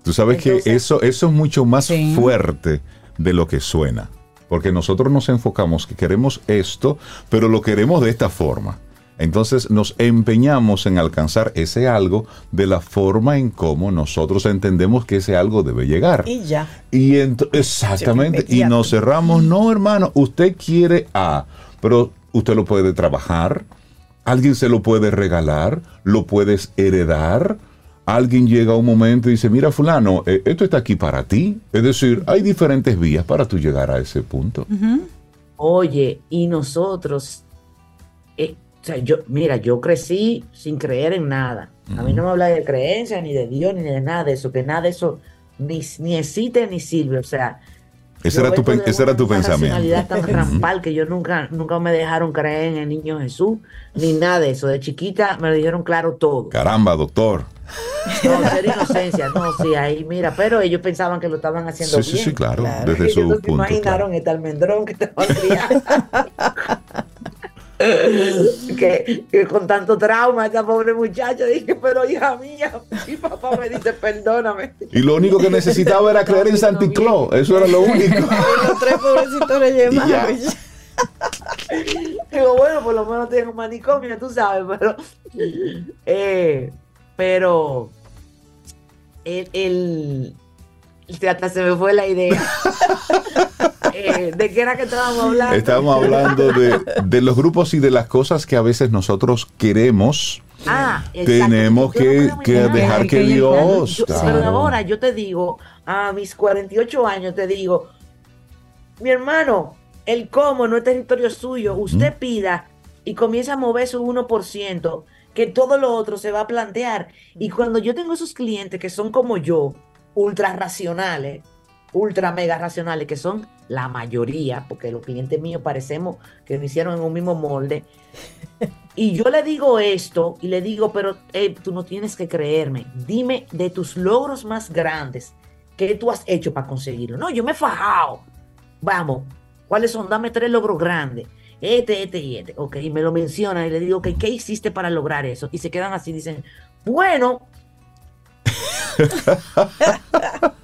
Tú sabes que eso eso es mucho más fuerte de lo que suena, porque nosotros nos enfocamos que queremos esto, pero lo queremos de esta forma. Entonces nos empeñamos en alcanzar ese algo de la forma en cómo nosotros entendemos que ese algo debe llegar. Y ya. Y exactamente. Y nos cerramos. No, hermano, usted quiere A, pero usted lo puede trabajar. Alguien se lo puede regalar, lo puedes heredar. Alguien llega a un momento y dice, mira fulano, eh, esto está aquí para ti. Es decir, hay diferentes vías para tú llegar a ese punto. Oye, y nosotros, eh, sea, yo, mira, yo crecí sin creer en nada. A mí no me habla de creencia, ni de Dios, ni de nada de eso, que nada de eso ni, ni existe ni sirve. O sea, ese era, tu, ese era tu pensamiento. tan rampal que yo nunca, nunca me dejaron creer en el niño Jesús, ni nada de eso. De chiquita me lo dijeron claro todo. Caramba, doctor. No, ser inocencia, no, sí, ahí mira, pero ellos pensaban que lo estaban haciendo sí, bien. Sí, sí, claro, desde su punto. imaginaron este almendrón que te va (laughs) (laughs) que, con tanto trauma esta pobre muchacha dije pero hija mía mi papá me dice perdóname y lo único que necesitaba era creer en Santa Claus eso era lo único. (laughs) Los tres pobrecitos le llevaban digo bueno por lo menos tengo un manicomio tú sabes pero eh, pero el- hasta se me fue la idea. (laughs) Eh, ¿De qué era que estábamos hablando? Estamos hablando de, de los grupos y de las cosas que a veces nosotros queremos. Ah. Tenemos que, que dejar que Dios. Yo- claro. Pero ahora yo te digo, a mis 48 años te digo, mi hermano, el cómo no es territorio suyo, usted pida y comienza a mover su 1%, que todo lo otro se va a plantear. Y cuando yo tengo esos clientes que son como yo, ultra racionales, ultra mega racionales, que son la mayoría, porque los clientes míos parecemos que me hicieron en un mismo molde, (laughs) y yo le digo esto y le digo, pero eh, tú no tienes que creerme. Dime de tus logros más grandes, ¿qué tú has hecho para conseguirlo? No, yo me he fajado. Vamos, ¿cuáles son? Dame tres logros grandes. Este, este y este. Ok, y me lo mencionan y le digo, ok, ¿qué hiciste para lograr eso? Y se quedan así, dicen, bueno, (laughs)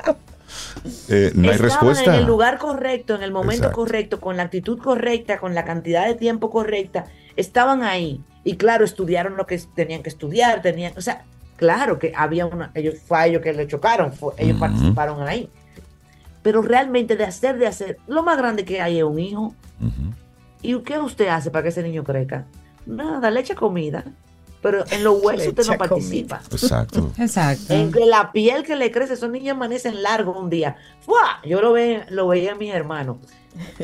Eh, no hay estaban respuesta. en el lugar correcto, en el momento Exacto. correcto, con la actitud correcta, con la cantidad de tiempo correcta, estaban ahí. Y claro, estudiaron lo que tenían que estudiar, tenían, o sea, claro que había una, ellos fue a ellos que le chocaron, fue- ellos participaron ahí. Pero realmente de hacer, de hacer, lo más grande que hay es un hijo. ¿Y qué usted hace para que ese niño crezca? Nada, le echa comida. Pero en los huesos usted no participa. Exacto. Exacto. En que la piel que le crece, esos niños amanecen largos un día. ¡Fua! Yo lo, ve, lo veía a mis hermanos.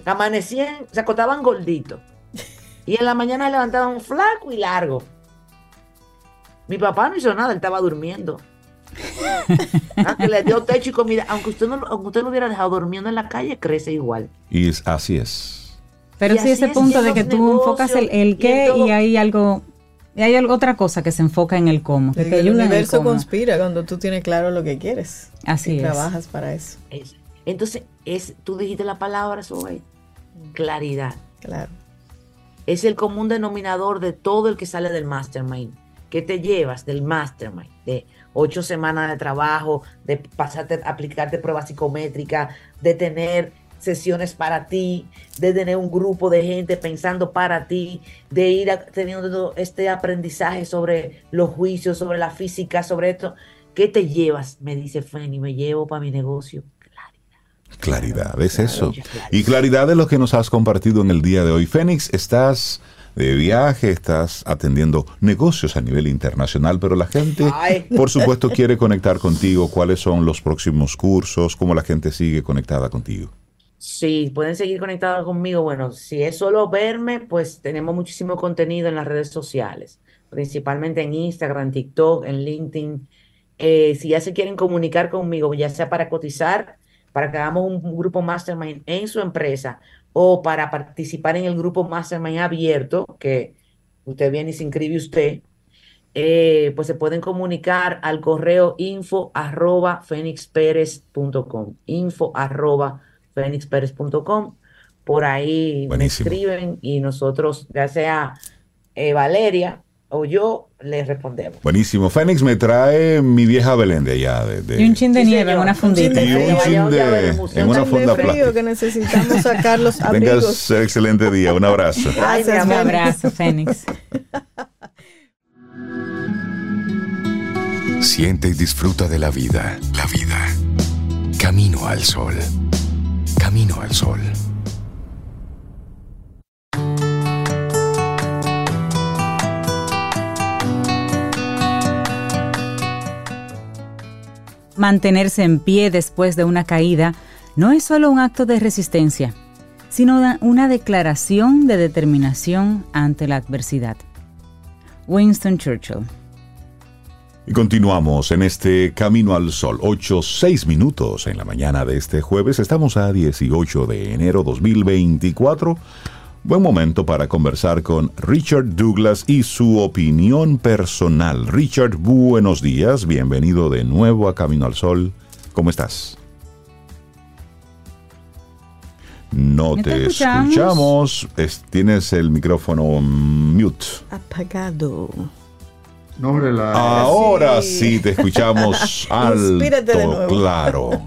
Amanecían, se acotaban gorditos. Y en la mañana se levantaban flaco y largo. Mi papá no hizo nada, él estaba durmiendo. Ah, le dio techo y comida. Aunque usted, no, aunque usted lo hubiera dejado durmiendo en la calle, crece igual. Y es- así es. Pero Y sí ese es punto de que tú enfocas el, el y qué y hay algo, y hay algo- otra cosa que se enfoca en el cómo, que El, te universo cómo. conspira cuando tú tienes claro lo que quieres. Así y es. trabajas para eso. Es- Entonces, es, tú dijiste la palabra, Zoe, claridad. Claro. es el común denominador de todo el que sale del mastermind. ¿Qué te llevas del mastermind? De ocho semanas de trabajo, de pasarte, aplicarte pruebas psicométricas, de tener sesiones para ti, de tener un grupo de gente pensando para ti, de ir a- teniendo este aprendizaje sobre los juicios, sobre la física, sobre esto. ¿Qué te llevas? Me dice Fanny, me llevo para mi negocio. Claridad, es Claro, eso. Y claridad de lo que nos has compartido en el día de hoy. Fénix, estás de viaje, estás atendiendo negocios a nivel internacional, pero la gente, Ay. por supuesto, quiere conectar contigo. ¿Cuáles son los próximos cursos? ¿Cómo la gente sigue conectada contigo? Sí, pueden seguir conectados conmigo. Bueno, si es solo verme, pues tenemos muchísimo contenido en las redes sociales, principalmente en Instagram, TikTok, en LinkedIn. Eh, si ya se quieren comunicar conmigo, ya sea para cotizar, para que hagamos un, grupo Mastermind en su empresa o para participar en el grupo Mastermind abierto, que usted viene y se inscribe usted, eh, pues se pueden comunicar al correo info arroba info fenixperez.com. Por ahí me Buenísimo. escriben y nosotros, ya sea eh, Valeria o yo, les respondemos. Buenísimo. Fénix me trae mi vieja Belén de allá. De, de- Y un chin de Sí, nieve en una fundita. Y un chin de- en una Chin de funda frío plástica. que necesitamos sacar los (laughs) Tengas excelente día. Un abrazo. Gracias, Un abrazo, Fénix. Siente y disfruta de la vida. La vida. Camino al sol. Camino al sol. Mantenerse en pie después de una caída no es solo un acto de resistencia, sino una- declaración de determinación ante la adversidad. Winston Churchill. Y continuamos en este Camino al Sol. 8, 6 minutos en la mañana de este jueves. Estamos a 18 de enero 2024. Buen momento para conversar con Richard Douglas y su opinión personal. Richard, buenos días. Bienvenido de nuevo a Camino al Sol. ¿Cómo estás? No te te escuchamos. escuchamos. Es- tienes el micrófono mute. Apagado. No, hombre, la, Ahora sí. sí te escuchamos (laughs) de alto, nuevo. claro.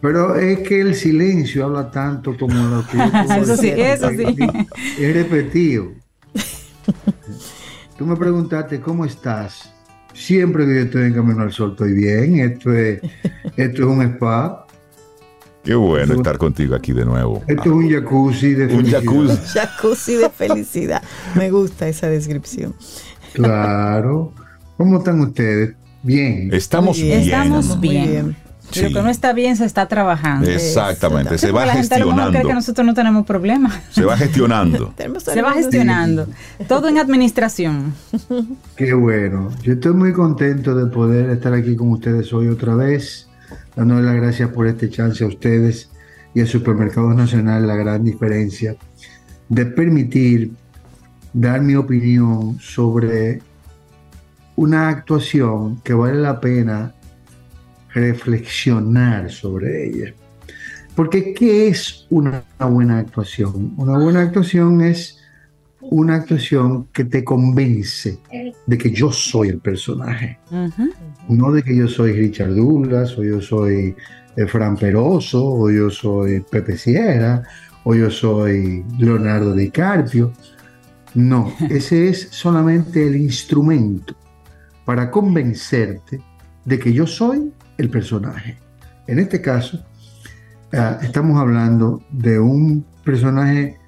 pero es que el silencio habla tanto como lo que (laughs) Eso sí, eso sí. Es repetido. Tú me preguntaste, ¿cómo estás? Siempre que yo estoy en Camino al Sol estoy bien. Esto es, esto es un spa. Qué bueno estar contigo aquí de nuevo. Esto es un jacuzzi de Un felicidad. jacuzzi. Jacuzzi de felicidad. Me gusta esa descripción. Claro. ¿Cómo están ustedes? Bien. Estamos bien. Estamos bien. Lo que no está bien se está trabajando. Exactamente, se va la gente a lo mejor cree que gestionando. nosotros no tenemos problemas. Se va gestionando. (laughs) Se va gestionando. Todo en administración. (laughs) Qué bueno. Yo estoy muy contento de poder estar aquí con ustedes hoy otra vez, dándole las gracias por este chance a ustedes y a Supermercados Nacional la gran diferencia de permitir dar mi opinión sobre una actuación que vale la pena reflexionar sobre ella. Porque ¿qué es una buena actuación? Una buena actuación es una actuación que te convence de que yo soy el personaje, no de que yo soy Richard Douglas, o yo soy eh, Fran Peroso, o yo soy Pepe Sierra, o yo soy Leonardo DiCaprio. No, ese es solamente el instrumento para convencerte de que yo soy el personaje. En este caso, ah, estamos hablando de un personaje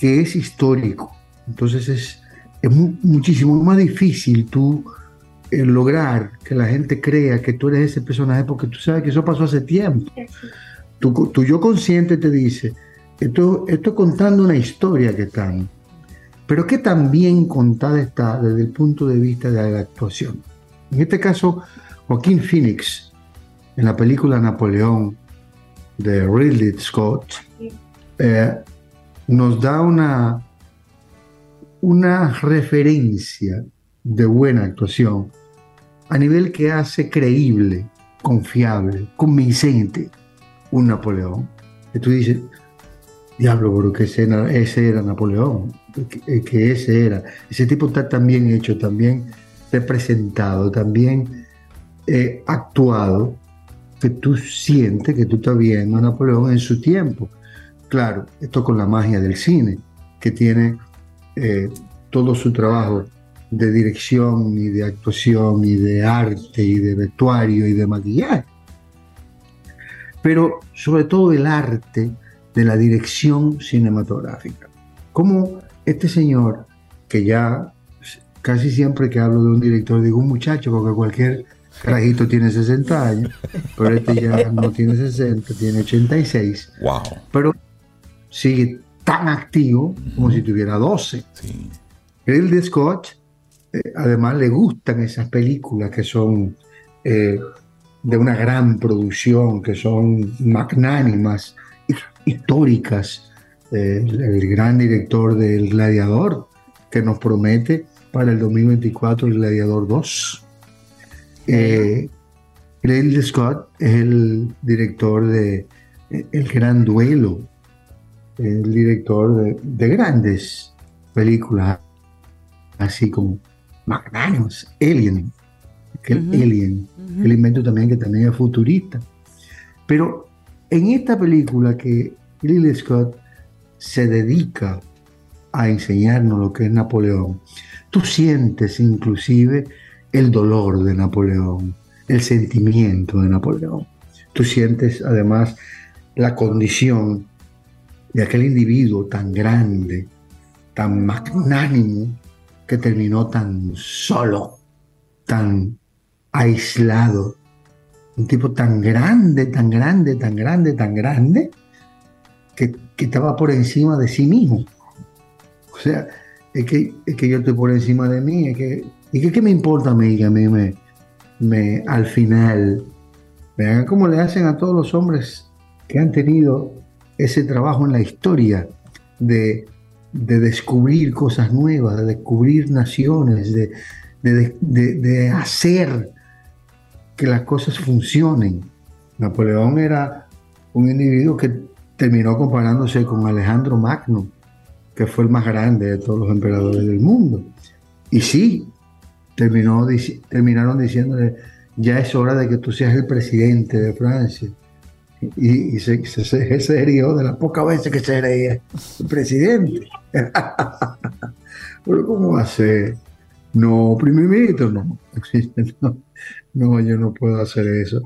que es histórico. Entonces es, es mu- muchísimo más difícil tú eh, lograr que la gente crea que tú eres ese personaje porque tú sabes que eso pasó hace tiempo. Tu yo consciente te dice, esto, esto contando una historia que están, pero que tan bien contada está desde el punto de vista de la actuación. En este caso, Joaquín Phoenix, en la película Napoleón de Ridley Scott, eh, nos da una, una referencia de buena actuación a nivel que hace creíble, confiable, convincente un Napoleón. Y tú dices, diablo, pero que ese ese era Napoleón, que, que ese era. Ese tipo está tan bien hecho, tan bien representado, tan bien eh, actuado, que tú sientes que tú estás viendo a Napoleón en su tiempo. Claro, esto con la magia del cine, que tiene eh, todo su trabajo de dirección y de actuación y de arte y de vestuario y de maquillaje. Pero sobre todo el arte de la dirección cinematográfica. Como este señor, que ya casi siempre que hablo de un director digo un muchacho, porque cualquier carajito tiene 60 años, pero este ya no tiene 60, tiene 86, Wow. pero sigue tan activo como si tuviera 12. Sí. Ridley Scott, eh, además, le gustan esas películas que son eh, de una gran producción, que son magnánimas, hi- históricas. El, el gran director del Gladiador, que nos promete para el 2024 el Gladiador 2. Eh, Ridley Scott es el director de El Gran Duelo, el director de, de grandes películas así como magnánimos, Alien, aquel Ujú. Alien, el invento también que también es futurista. Pero en esta película que Ridley Scott se dedica a enseñarnos lo que es Napoleón, tú sientes inclusive el dolor de Napoleón, el sentimiento de Napoleón. Tú sientes además la condición de aquel individuo tan grande, tan magnánimo, que terminó tan solo, tan aislado. Un tipo tan grande, tan grande, tan grande, tan grande, que, estaba por encima de sí mismo. O sea, es que, es que yo estoy por encima de mí, es que, y que qué me importa a mí que a mí me, me al final me hagan como le hacen a todos los hombres que han tenido ese trabajo en la historia de, de descubrir cosas nuevas, de descubrir naciones, de- de- de hacer que las cosas funcionen. Napoleón era un individuo que terminó comparándose con Alejandro Magno, que fue el más grande de todos los emperadores del mundo. Y sí, terminó, terminaron diciéndole, ya es hora de que tú seas el presidente de Francia. Y, y se, se, se- se de las pocas veces que se el presidente. (laughs) Pero ¿cómo va a ser? No, primimito, no. no. No, yo no puedo hacer eso.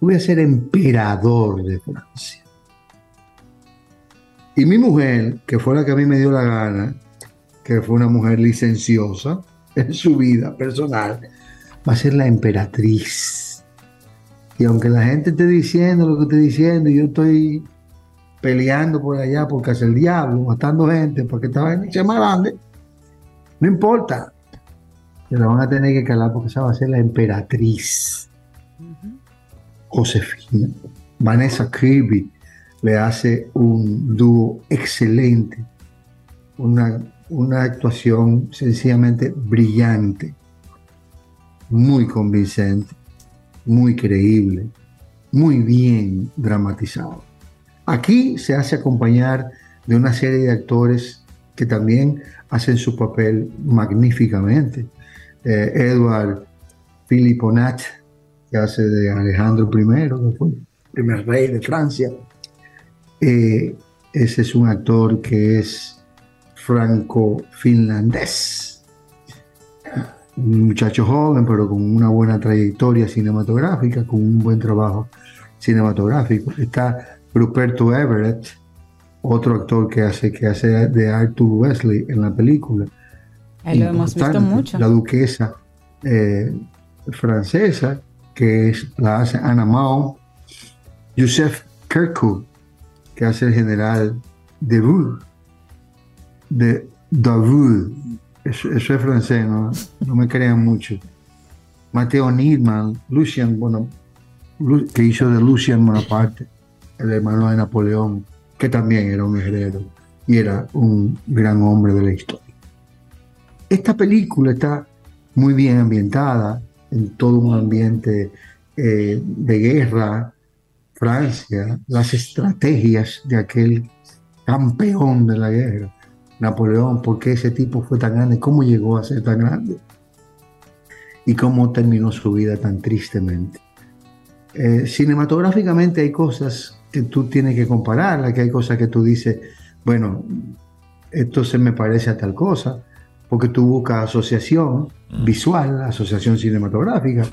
Voy a ser emperador de Francia. Y mi mujer, que fue la que a mí me dio la gana, que fue una mujer licenciosa (laughs) en su vida personal, va a ser la emperatriz. Y aunque la gente esté diciendo lo que esté diciendo, y yo estoy peleando por allá porque es el diablo, matando gente, porque esta vaina sea más grande, no importa. Se la van a tener que calar porque esa va a ser la emperatriz. Josefina. Vanessa Kirby le hace un dúo excelente, una, una actuación sencillamente brillante, muy convincente, muy creíble, muy bien dramatizado. Aquí se hace acompañar de una serie de actores que también hacen su papel magníficamente. Eh, Edward Philipponat, que hace de Alejandro I, primer rey de Francia. Eh, ese es un actor que es franco-finlandés. Un muchacho joven, pero con una buena trayectoria cinematográfica, con un buen trabajo cinematográfico. Está Ruperto Everett, otro actor que hace, que hace de Arthur Wesley en la película. Ahí lo hemos visto mucho. La duquesa eh, francesa, que es, la hace Anna Mao. Joseph Kirkwood, que hace el general Davout. De Davout. Eso, eso es francés, ¿no? No me crean mucho. Mateo Nilman, Lucian, bueno, que hizo de Lucian Bonaparte, el hermano de Napoleón, que también era un guerrero y era un gran hombre de la historia. Esta película está muy bien ambientada en todo un ambiente eh, de guerra, Francia, las estrategias de aquel campeón de la guerra, Napoleón, por qué ese tipo fue tan grande, cómo llegó a ser tan grande y cómo terminó su vida tan tristemente. Eh, cinematográficamente hay cosas que tú tienes que compararlas, que hay cosas que tú dices, bueno, esto se me parece a tal cosa, porque tú buscas asociación visual, asociación cinematográfica.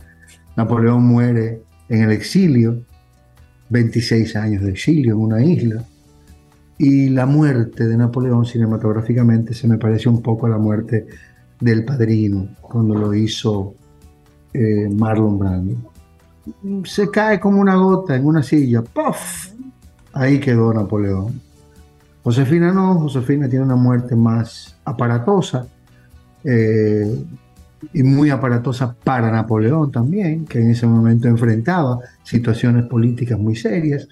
Napoleón muere en el exilio, 26 años de exilio en una isla, y la muerte de Napoleón cinematográficamente se me parece un poco a la muerte del padrino, cuando lo hizo eh, Marlon Brando. Se cae como una gota en una silla, ¡puff! Ahí quedó Napoleón. Josefina no, Josefina tiene una muerte más aparatosa eh, y muy aparatosa para Napoleón también, que en ese momento enfrentaba situaciones políticas muy serias,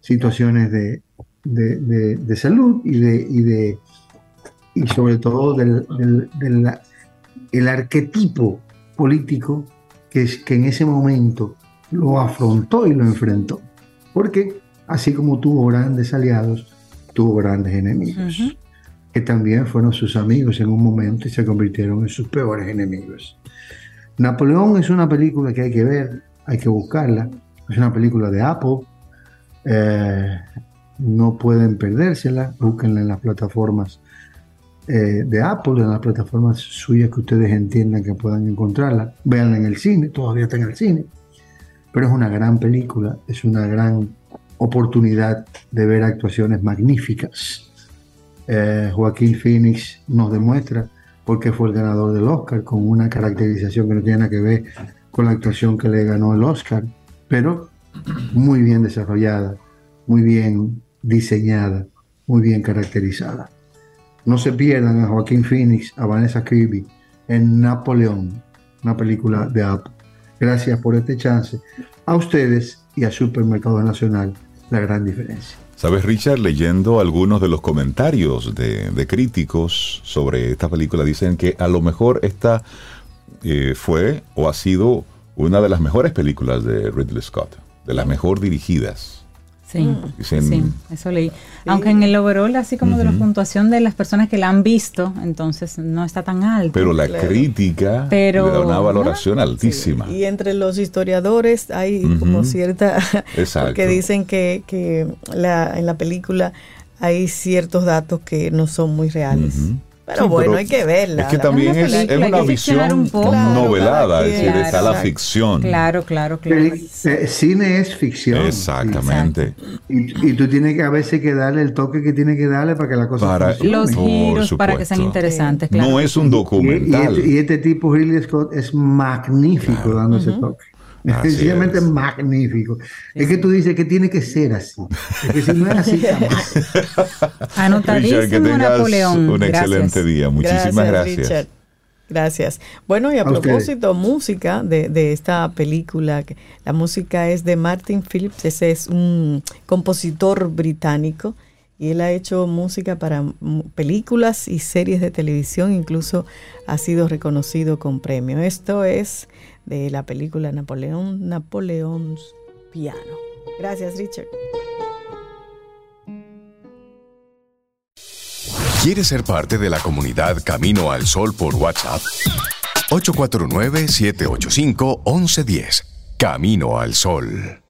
situaciones de, de- de- de salud y de, y de y sobre todo del, del- del- el arquetipo político que, es, que en ese momento lo afrontó y lo enfrentó. Porque así como tuvo grandes aliados, tuvo grandes enemigos, Ujú. Que también fueron sus amigos en un momento y se convirtieron en sus peores enemigos. Napoleón es una película que hay que ver, hay que buscarla. Es una película de Apple. eh, no pueden perdérsela, búsquenla en las plataformas eh, de Apple, en las plataformas suyas que ustedes entiendan que puedan encontrarla. Véanla en el cine, todavía está en el cine. Pero es una gran película, es una gran oportunidad de ver actuaciones magníficas. Eh, Joaquín Phoenix nos demuestra por qué fue el ganador del Oscar, con una caracterización que no tiene nada que ver con la actuación que le ganó el Oscar, pero muy bien desarrollada, muy bien diseñada, muy bien caracterizada. No se pierdan a Joaquín Phoenix, a Vanessa Kirby en Napoleón, una película de Apple. Gracias por este chance. A ustedes y a Supermercado Nacional, la gran diferencia. Sabes, Richard, leyendo algunos de los comentarios de, de críticos sobre esta película, dicen que a lo mejor esta eh, fue o ha sido una de las mejores películas de Ridley Scott, de las mejor dirigidas. Sí, Dicen- sí, eso leí. Aunque en el overall, así como de la puntuación de las personas que la han visto, entonces no está tan alto. Pero la Claro. crítica Pero, le da una ¿no? valoración altísima. Y entre los historiadores hay como cierta... Exacto. Porque dicen que, que la, en la película hay ciertos datos que no son muy reales. Ujú. Pero Sí, bueno, pero hay que verla. Es que también una es, es una que visión un poco. Claro, novelada, es decir, quien, está la ficción. Claro, claro, claro. Pero, eh, cine es ficción. Exactamente. Y, y tú tienes que a veces que darle el toque que tiene que darle para que la cosa Para-. Los Por giros para que sean interesantes, claro. No es un Y, y documental. este, y este tipo, Ridley Scott, es magnífico dando ese toque. Sencillamente es. magnífico. Es que tú dices que tiene que ser así. Es que si no es así, (laughs) está mal. Anotadísimo Richard, que tengas Napoleón. un Gracias. excelente día. Muchísimas gracias. Gracias. Bueno, y a, A ustedes. propósito, música de, de esta película, la música es de Martin Phillips, ese es un compositor británico y él ha hecho música para películas y series de televisión, incluso ha sido reconocido con premio. Esto es de la película Napoleón, Napoleón's Piano. Gracias, Richard. ¿Quieres ser parte de la comunidad Camino al Sol por WhatsApp? 849-785-1110. Camino al Sol.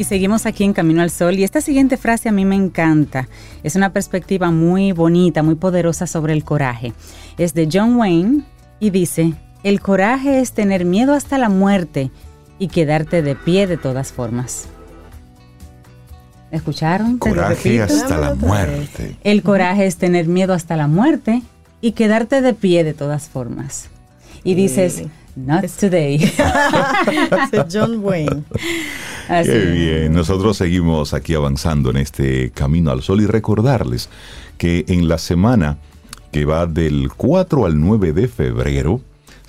Y seguimos aquí en Camino al Sol. Y esta siguiente frase a mí me encanta. Es una perspectiva muy bonita, muy poderosa sobre el coraje. Es de John Wayne y dice, el coraje es tener miedo hasta la muerte y quedarte de pie de todas formas. ¿Escucharon? Coraje hasta la muerte. El coraje es tener miedo hasta la muerte y quedarte de pie de todas formas. Y dices, not today. (laughs) Es John Wayne. Así Qué bien. Nosotros seguimos aquí avanzando en este camino al sol y recordarles que en la semana que va del 4 al 9 de febrero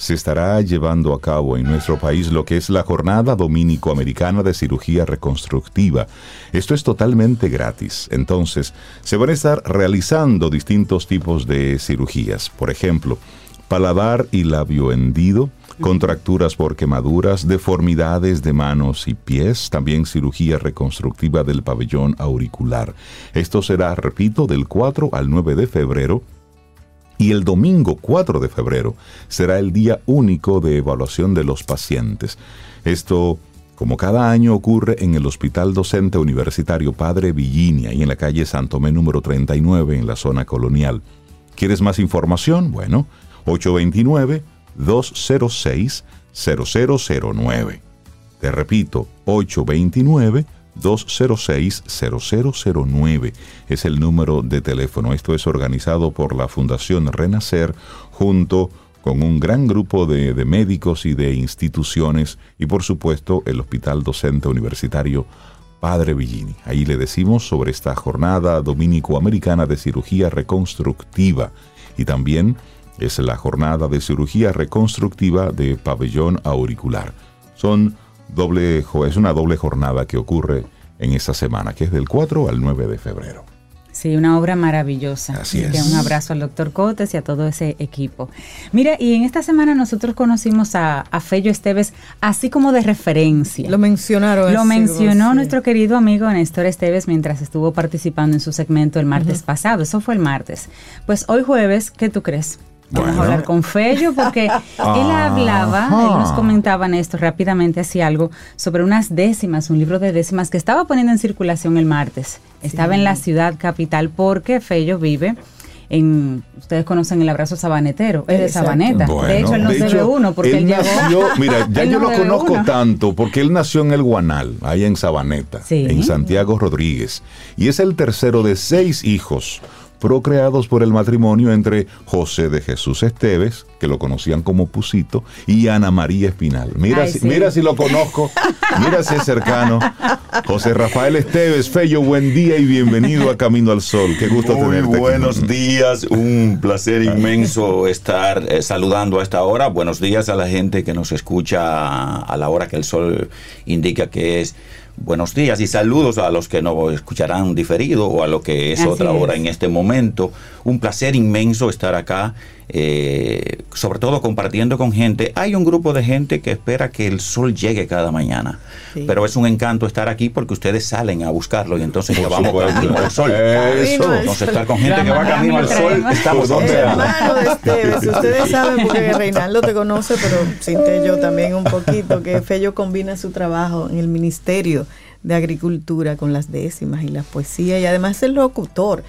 se estará llevando a cabo en nuestro país lo que es la Jornada Dominico-Americana de Cirugía Reconstructiva. Esto es totalmente gratis. Entonces, se van a estar realizando distintos tipos de cirugías. Por ejemplo, paladar y labio hendido, contracturas por quemaduras, deformidades de manos y pies, también cirugía reconstructiva del pabellón auricular. Esto será, repito, del 4 al 9 de febrero y el domingo 4 de febrero será el día único de evaluación de los pacientes. Esto, como cada año, ocurre en el Hospital Docente Universitario Padre Villinia y en la calle Santomé número 39 en la zona colonial. ¿Quieres más información? Bueno, 829-206-0009. Te repito, 829-206-0009 es el número de teléfono. Esto es organizado por la Fundación Renacer junto con un gran grupo de, de médicos y de instituciones y por supuesto el Hospital Docente Universitario Padre Villini. Ahí le decimos sobre esta jornada dominico-americana de cirugía reconstructiva y también es la jornada de cirugía reconstructiva de pabellón auricular. Son doble, es una doble jornada que ocurre en esta semana, que es del 4 al 9 de febrero. Sí, una obra maravillosa. Así que es. un abrazo al doctor Cotes y a todo ese equipo. Mira, y en esta semana nosotros conocimos a, a Fello Esteves así como de referencia. Lo mencionaron. Lo mencionó sí. nuestro querido amigo Néstor Esteves mientras estuvo participando en su segmento el martes pasado. Eso fue el martes. Pues hoy jueves, ¿qué tú crees? Vamos Bueno. a hablar con Fello porque (laughs) él hablaba, él nos comentaba Néstor rápidamente así algo sobre unas décimas, un libro de décimas que estaba poniendo en circulación el martes. Estaba en la ciudad capital porque Fello vive en, ustedes conocen el abrazo sabanetero, es de. Sabaneta. de hecho, él no se ve uno porque él, él llegó. nació, (laughs) mira, ya yo no lo conozco uno. tanto porque él nació en el Guanal, ahí en Sabaneta, Sí. en Santiago Rodríguez, y es el tercero de seis hijos procreados por el matrimonio entre José de Jesús Esteves, que lo conocían como Pusito, y Ana María Espinal. Mira, Ay, si, sí. mira si lo conozco, mira si es cercano. José Rafael Esteves, Fello, buen día y bienvenido a Camino al Sol. Qué gusto Muy tenerte. aquí. buenos días, un placer inmenso estar eh, saludando a esta hora. Buenos días a la gente que nos escucha a la hora que el sol indica que es. Buenos días y saludos a los que nos escucharán diferido o a lo que es Así otra hora es. en este momento. Un placer inmenso estar acá, eh, sobre todo compartiendo con gente. Hay un grupo de gente que espera que el sol llegue cada mañana, Sí. pero es un encanto estar aquí porque ustedes salen a buscarlo y entonces llevamos supuesto. camino al sol. Eso. Entonces estar con gente La que va camino al sol, estamos ¿Por dónde donde? Hermano de Esteves, ustedes saben porque Reinaldo te conoce, pero Cinte yo también un poquito, que Fello combina su trabajo en el Ministerio de Agricultura con las décimas y la poesía y además el locutor.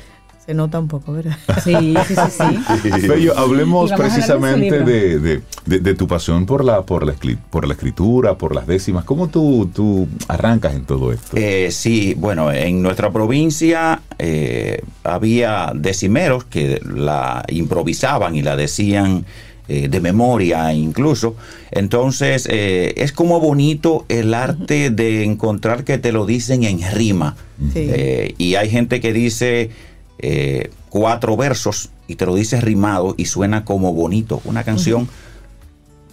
Se nota un poco, ¿verdad? (laughs) Sí, sí, sí, sí. Fello, hablemos precisamente de, de- de- de tu pasión por la, por, la, escri- por la escritura, por las décimas. ¿Cómo tú, tú arrancas en todo esto? Eh, sí, bueno, en nuestra provincia eh, había decimeros que la improvisaban y la decían eh, de memoria incluso. Entonces, eh, es como bonito el arte de encontrar que te lo dicen en rima. Sí. Eh, y hay gente que dice eh, cuatro versos y te lo dice rimado y suena como bonito. Una canción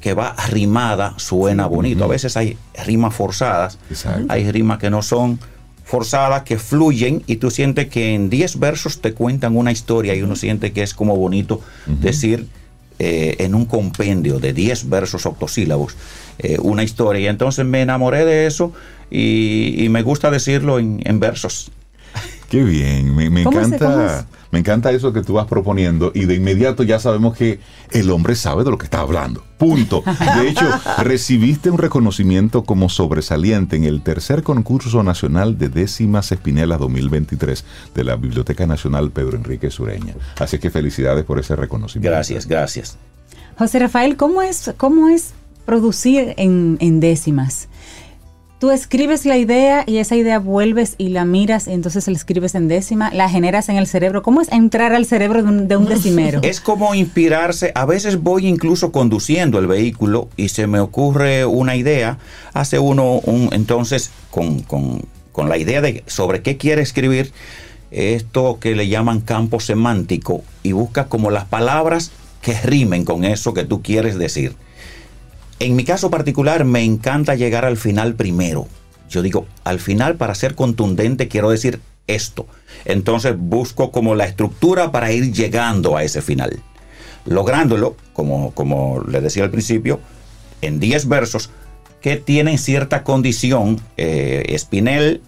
que va rimada suena bonito. A veces hay rimas forzadas, Exacto. hay rimas que no son forzadas, que fluyen y tú sientes que en 10 versos te cuentan una historia y uno siente que es como bonito decir eh, en un compendio de 10 versos octosílabos eh, una historia. Y entonces me enamoré de eso y, y me gusta decirlo en, en versos. Qué bien, me, me ¿Cómo se- encanta, me encanta eso que tú vas proponiendo y de inmediato ya sabemos que el hombre sabe de lo que está hablando. Punto. De hecho, (laughs) recibiste un reconocimiento como sobresaliente en el tercer concurso nacional de décimas espinelas 2023 de la Biblioteca Nacional Pedro Enrique Sureña. Así que felicidades por ese reconocimiento. Gracias, gracias. José Rafael, ¿cómo es, cómo es producir en, en décimas? Tú escribes la idea y esa idea vuelves y la miras y entonces la escribes en décima, la generas en el cerebro. ¿Cómo es entrar al cerebro de un, de un (laughs) decimero? Es como inspirarse. A veces voy incluso conduciendo el vehículo y se me ocurre una idea. Hace uno un entonces con, con- con la idea de sobre qué quiere escribir esto que le llaman campo semántico y busca como las palabras que rimen con eso que tú quieres decir. En mi caso particular me encanta llegar al final primero. Yo digo, al final para ser contundente quiero decir esto. Entonces busco como la estructura para ir llegando a ese final. Lográndolo, como, como le decía al principio, en 10 versos que tienen cierta condición. eh, Espinel,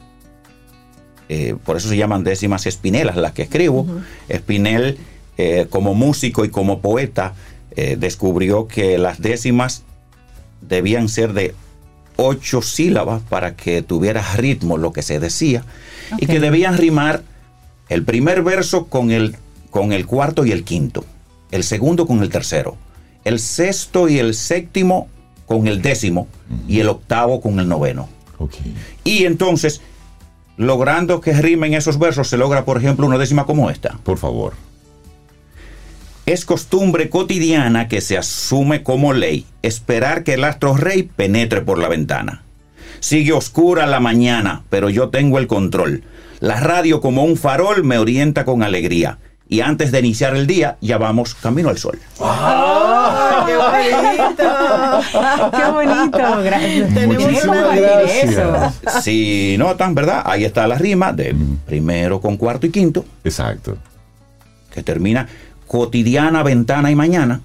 eh, por eso se llaman décimas espinelas las que escribo. Espinel, eh, como músico y como poeta, descubrió que las décimas debían ser de ocho sílabas para que tuviera ritmo lo que se decía y que debían rimar el primer verso con el, con el cuarto y el quinto, el segundo con el tercero, el sexto y el séptimo con el décimo y el octavo con el noveno. Ok. Y entonces, logrando que rimen esos versos, se logra, por ejemplo, una décima como esta. Por favor. Es costumbre cotidiana que se asume como ley esperar que el astro rey penetre por la ventana. Sigue oscura la mañana, pero yo tengo el control. La radio como un farol me orienta con alegría. Y antes de iniciar el día, ya vamos camino al sol. ¡Ay, ¡Qué bonito! ¡Qué bonito! Gra- Tenemos gracia. eso. Si notan, ¿verdad? Ahí está la rima de primero con cuarto y quinto, Exacto. que termina cotidiana, ventana y mañana.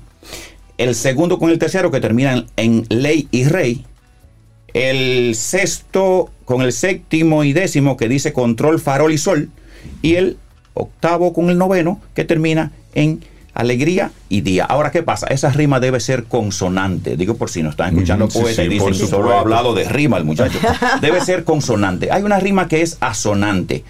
El segundo con el tercero, que termina en, ley y rey. El sexto con el séptimo y décimo, que dice control, farol y sol. Y el octavo con el noveno, que termina en alegría y día. Ahora, ¿qué pasa? Esa rima debe ser consonante. Digo por si no están escuchando sí, poetas sí, y dicen, solo supuesto. ha hablado de rima el muchacho. (laughs) Debe ser consonante. Hay una rima que es asonante.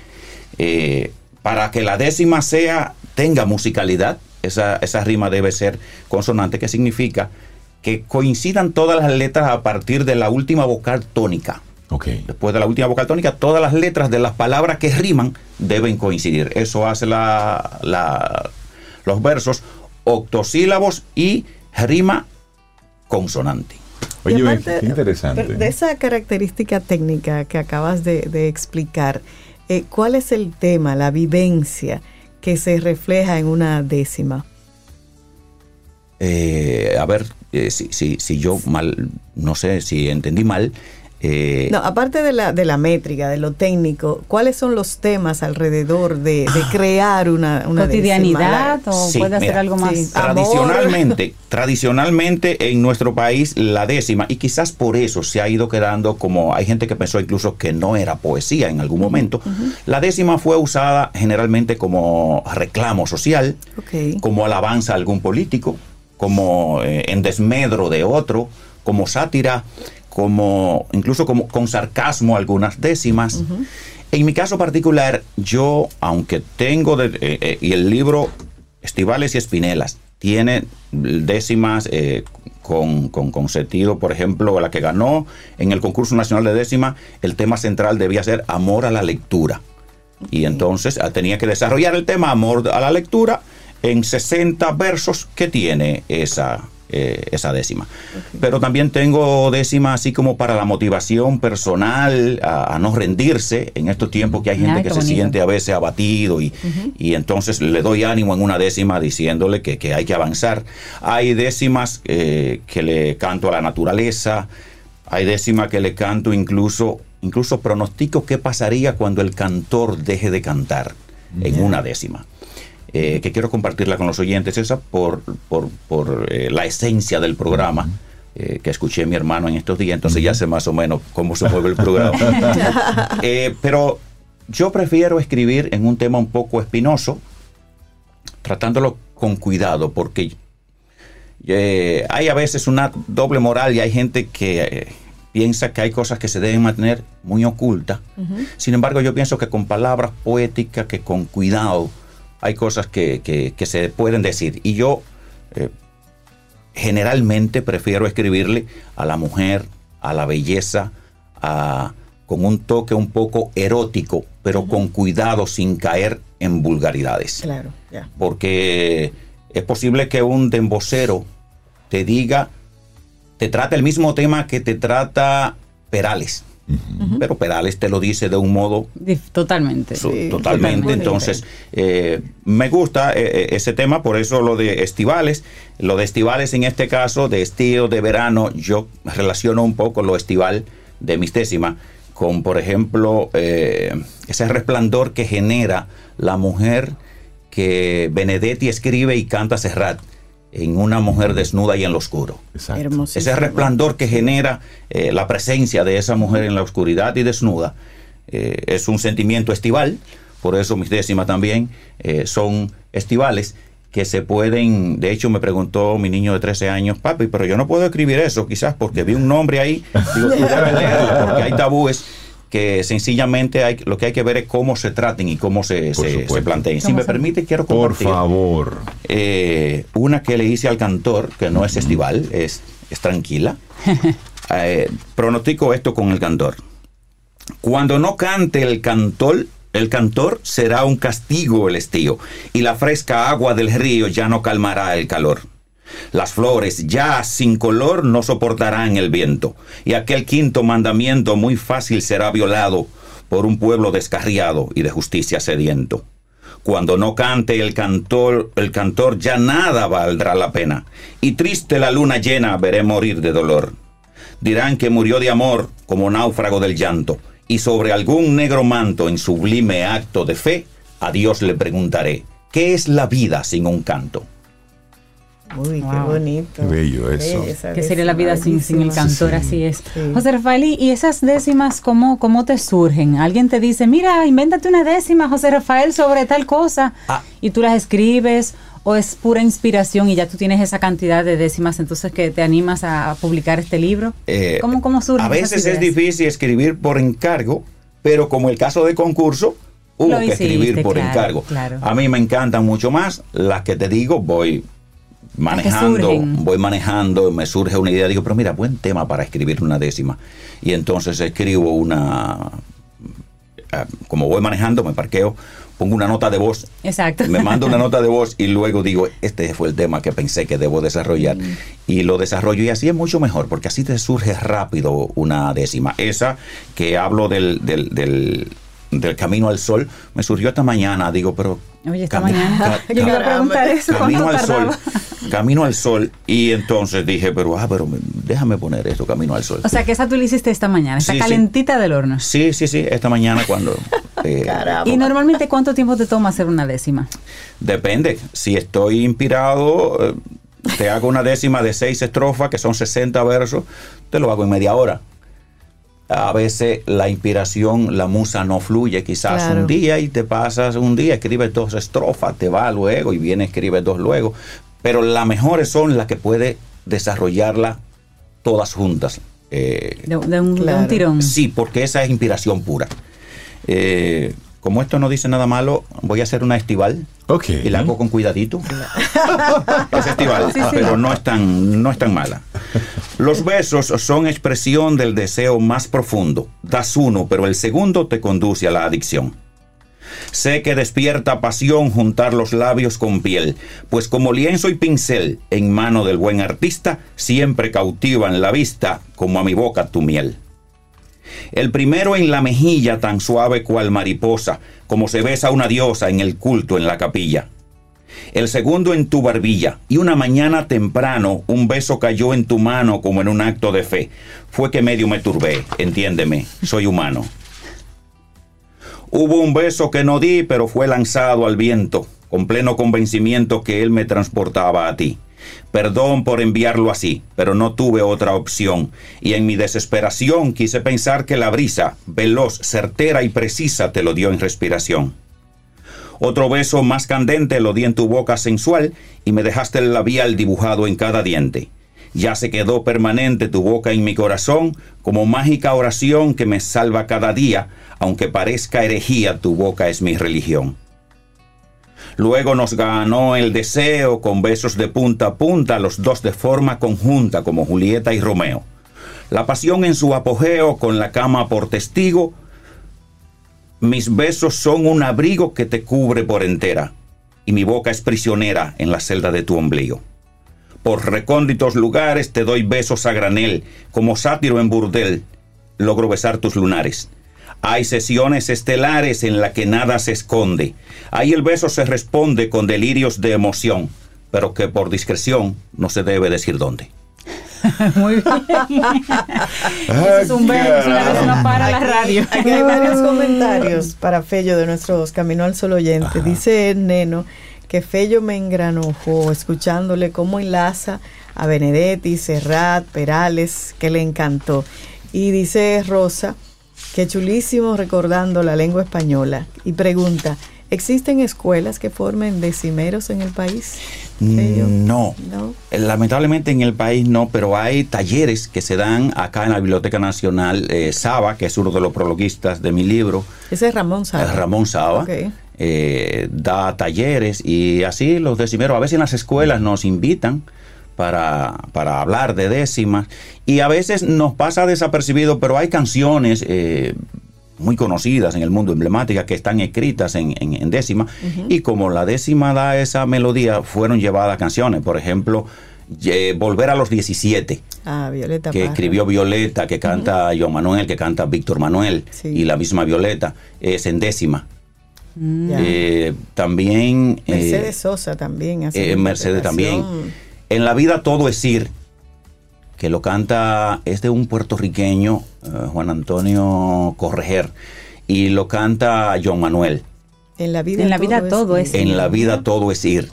Eh, para que la décima sea, tenga musicalidad, esa, esa rima debe ser consonante, que significa que coincidan todas las letras a partir de la última vocal tónica. Ok. Después de la última vocal tónica, todas las letras de las palabras que riman deben coincidir. Eso hace la, la- los versos octosílabos y rima consonante. Oye, aparte, qué interesante. De esa característica técnica que acabas de, de explicar, eh, ¿cuál es el tema, la vivencia que se refleja en una décima? Eh, a ver, eh, si, si- si yo mal, no sé si entendí mal, Eh, No, aparte de la, de la métrica, de lo técnico, ¿cuáles son los temas alrededor de, de crear una, una cotidianidad décima? o Sí, puede hacer mira, algo más. sí. Tradicionalmente, (laughs) tradicionalmente en nuestro país la décima, y quizás por eso se ha ido quedando como hay gente que pensó incluso que no era poesía en algún momento, la décima fue usada generalmente como reclamo social, como alabanza a algún político, como eh, en desmedro de otro, como sátira, como incluso como con sarcasmo algunas décimas. En mi caso particular, yo, aunque tengo de- eh, eh, y el libro Estivales y Espinelas tiene décimas eh, con, con, con sentido, por ejemplo, la que ganó en el concurso nacional de décima, el tema central debía ser amor a la lectura. Y entonces ah, tenía que desarrollar el tema amor a la lectura en 60 versos que tiene esa, eh, esa décima. Pero también tengo décima así como para la motivación personal, a, a no rendirse en estos tiempos que hay gente Ay, que se bonito. siente a veces abatido y, y entonces le doy ánimo en una décima diciéndole que, que hay que avanzar. Hay décimas eh, que le canto a la naturaleza, hay décima que le canto incluso, incluso pronostico qué pasaría cuando el cantor deje de cantar en una décima. Eh, que quiero compartirla con los oyentes, esa por, por, por, eh, la esencia del programa. eh, que escuché a mi hermano en estos días, entonces ya sé más o menos cómo se mueve el programa. (laughs) Eh, pero yo prefiero escribir en un tema un poco espinoso, tratándolo con cuidado, porque eh, hay a veces una doble moral y hay gente que eh, piensa que hay cosas que se deben mantener muy ocultas. Sin embargo, yo pienso que con palabras poéticas, que con cuidado, hay cosas que, que- que se pueden decir. Y yo eh, generalmente prefiero escribirle a la mujer, a la belleza, a- con un toque un poco erótico, pero con cuidado, sin caer en vulgaridades Claro, ya. porque es posible que un dembocero te diga, te trata el mismo tema que te trata Perales, pero Perales te lo dice de un modo Totalmente. su- Sí, totalmente. totalmente. Entonces, eh, me gusta eh, eh, ese tema, por eso lo de estivales. Lo de estivales en este caso, de estío, de verano, yo relaciono un poco lo estival de mis décimas con, por ejemplo, eh, ese resplandor que genera la mujer que Benedetti escribe y canta Serrat en una mujer desnuda y en lo oscuro. Ese resplandor que genera eh, la presencia de esa mujer en la oscuridad y desnuda eh, es un sentimiento estival, por eso mis décimas también eh, son estivales que se pueden, de hecho me preguntó mi niño de 13 años, papi, pero yo no puedo escribir eso, quizás porque vi un nombre ahí, digo, tú debes leerlo, porque hay tabúes que sencillamente hay, lo que hay que ver es cómo se traten y cómo se, Por se, planteen. Si ¿Cómo me se- permite, quiero Por compartir favor. eh, una que le hice al cantor, que no es estival, es, es tranquila. (laughs) Eh, pronostico esto con el cantor. Cuando no cante el cantor, el cantor será un castigo el estío, y la fresca agua del río ya no calmará el calor. Las flores ya sin color no soportarán el viento, y aquel quinto mandamiento muy fácil será violado por un pueblo descarriado y de justicia sediento. Cuando no cante el cantor, el cantor ya nada valdrá la pena, y triste la luna llena veré morir de dolor. Dirán que murió de amor como náufrago del llanto, y sobre algún negro manto en sublime acto de fe, a Dios le preguntaré, ¿qué es la vida sin un canto? Uy, qué bonito. Qué bello eso. Esa que sería la vida sin, sin el cantor, Sí. así es. Sí. José Rafael, ¿y esas décimas cómo, cómo te surgen? Alguien te dice, mira, invéntate una décima, José Rafael, sobre tal cosa, Ah. y tú las escribes, o es pura inspiración y ya tú tienes esa cantidad de décimas, entonces que te animas a, publicar este libro. Eh, ¿Cómo, cómo surgen A veces esas es difícil escribir por encargo, pero como el caso de concurso, hubo Lo que hiciste, escribir por claro, encargo. claro. A mí me encantan mucho más las que te digo, voy manejando, voy manejando, me surge una idea, digo, pero mira, buen tema para escribir una décima. Y entonces escribo una, ah, como voy manejando, me parqueo, pongo una nota de voz Exacto. me mando una (laughs) nota de voz y luego digo, este fue el tema que pensé que debo desarrollar. Y lo desarrollo y así es mucho mejor, porque así te surge rápido una décima. Esa que hablo del, del, del, del Camino al Sol me surgió esta mañana. Digo, pero. Oye, esta cami- mañana. ca- Yo le iba a preguntar eso. Camino ¿Cuánto al sol, camino al sol. Y entonces dije, pero, ah, pero me- déjame poner esto, camino al sol. O sea, que esa tú la hiciste esta mañana. Está Sí, sí. calentita del horno. Sí, sí, sí, esta mañana cuando... eh, Caramba. ¿Y normalmente cuánto tiempo te toma hacer una décima? depende, si estoy inspirado, eh, te hago una décima de seis estrofas, que son 60 versos, te lo hago en media hora. A veces la inspiración, la musa no fluye, quizás Claro. un día y te pasas un día, escribes dos estrofas, te va luego y viene, escribes dos luego. Pero las mejores son las que puedes desarrollarlas todas juntas. Eh, De, de un, de un Claro. tirón. Sí, porque esa es inspiración pura. Eh, como esto no dice nada malo, voy a hacer una estival Ok. y la hago con cuidadito. (laughs) es estival, Sí, sí. pero no es, tan, no es tan mala. Los besos son expresión del deseo más profundo. Das uno, pero el segundo te conduce a la adicción. Sé que despierta pasión juntar los labios con piel, pues como lienzo y pincel en mano del buen artista, siempre cautivan la vista como a mi boca tu miel. El primero en la mejilla tan suave cual mariposa, como se besa una diosa en el culto en la capilla. El segundo en tu barbilla, y una mañana temprano un beso cayó en tu mano como en un acto de fe. Fue que medio me turbé, entiéndeme, soy humano. Hubo un beso que no di, pero fue lanzado al viento, con pleno convencimiento que él me transportaba a ti. Perdón por enviarlo así, pero no tuve otra opción, y en mi desesperación quise pensar que la brisa, veloz, certera y precisa, te lo dio en respiración. Otro beso más candente lo di en tu boca sensual y me dejaste el labial dibujado en cada diente. Ya se quedó permanente tu boca en mi corazón como mágica oración que me salva cada día, aunque parezca herejía, tu boca es mi religión. Luego nos ganó el deseo con besos de punta a punta, los dos de forma conjunta como Julieta y Romeo. La pasión en su apogeo con la cama por testigo, mis besos son un abrigo que te cubre por entera, y mi boca es prisionera en la celda de tu ombligo. Por recónditos lugares te doy besos a granel, como sátiro en burdel, logro besar tus lunares. Hay sesiones estelares en las que nada se esconde. Ahí el beso se responde con delirios de emoción, pero que por discreción no se debe decir dónde. (laughs) Muy bien. Eso es un beso, es una, para la radio. Aquí hay varios (laughs) comentarios para Fello de nuestros Camino al Sol oyentes. Dice Neno que Fello me engranojó escuchándole cómo enlaza a Benedetti, Serrat, Perales, que le encantó. Y dice Rosa que chulísimo recordando la lengua española. Y pregunta, ¿existen escuelas que formen decimeros en el país? Fello? No. No. Eh, Lamentablemente en el país no, pero hay talleres que se dan acá en la Biblioteca Nacional. eh, Saba, que es uno de los prologuistas de mi libro, Ese es Ramón Sá. eh, Ramón Saba, eh, da talleres y así los decimeros. A veces en las escuelas nos invitan para, para hablar de décimas y a veces nos pasa desapercibido, pero hay canciones eh, muy conocidas en el mundo, emblemáticas, que están escritas en, en- en décima y como la décima da esa melodía, fueron llevadas canciones. Por ejemplo, eh, Volver a los 17 Ah, Violeta que Parra. escribió Violeta, que canta John Manuel, que canta Víctor Manuel, Sí. y la misma Violeta, es en décima. Ya. Eh, también... eh, Mercedes Sosa también. hace eh, Mercedes también. En la vida todo es ir, que lo canta, es de un puertorriqueño, eh, Juan Antonio Correger, y lo canta John Manuel. En la vida, En la vida todo es En la vida todo es ir.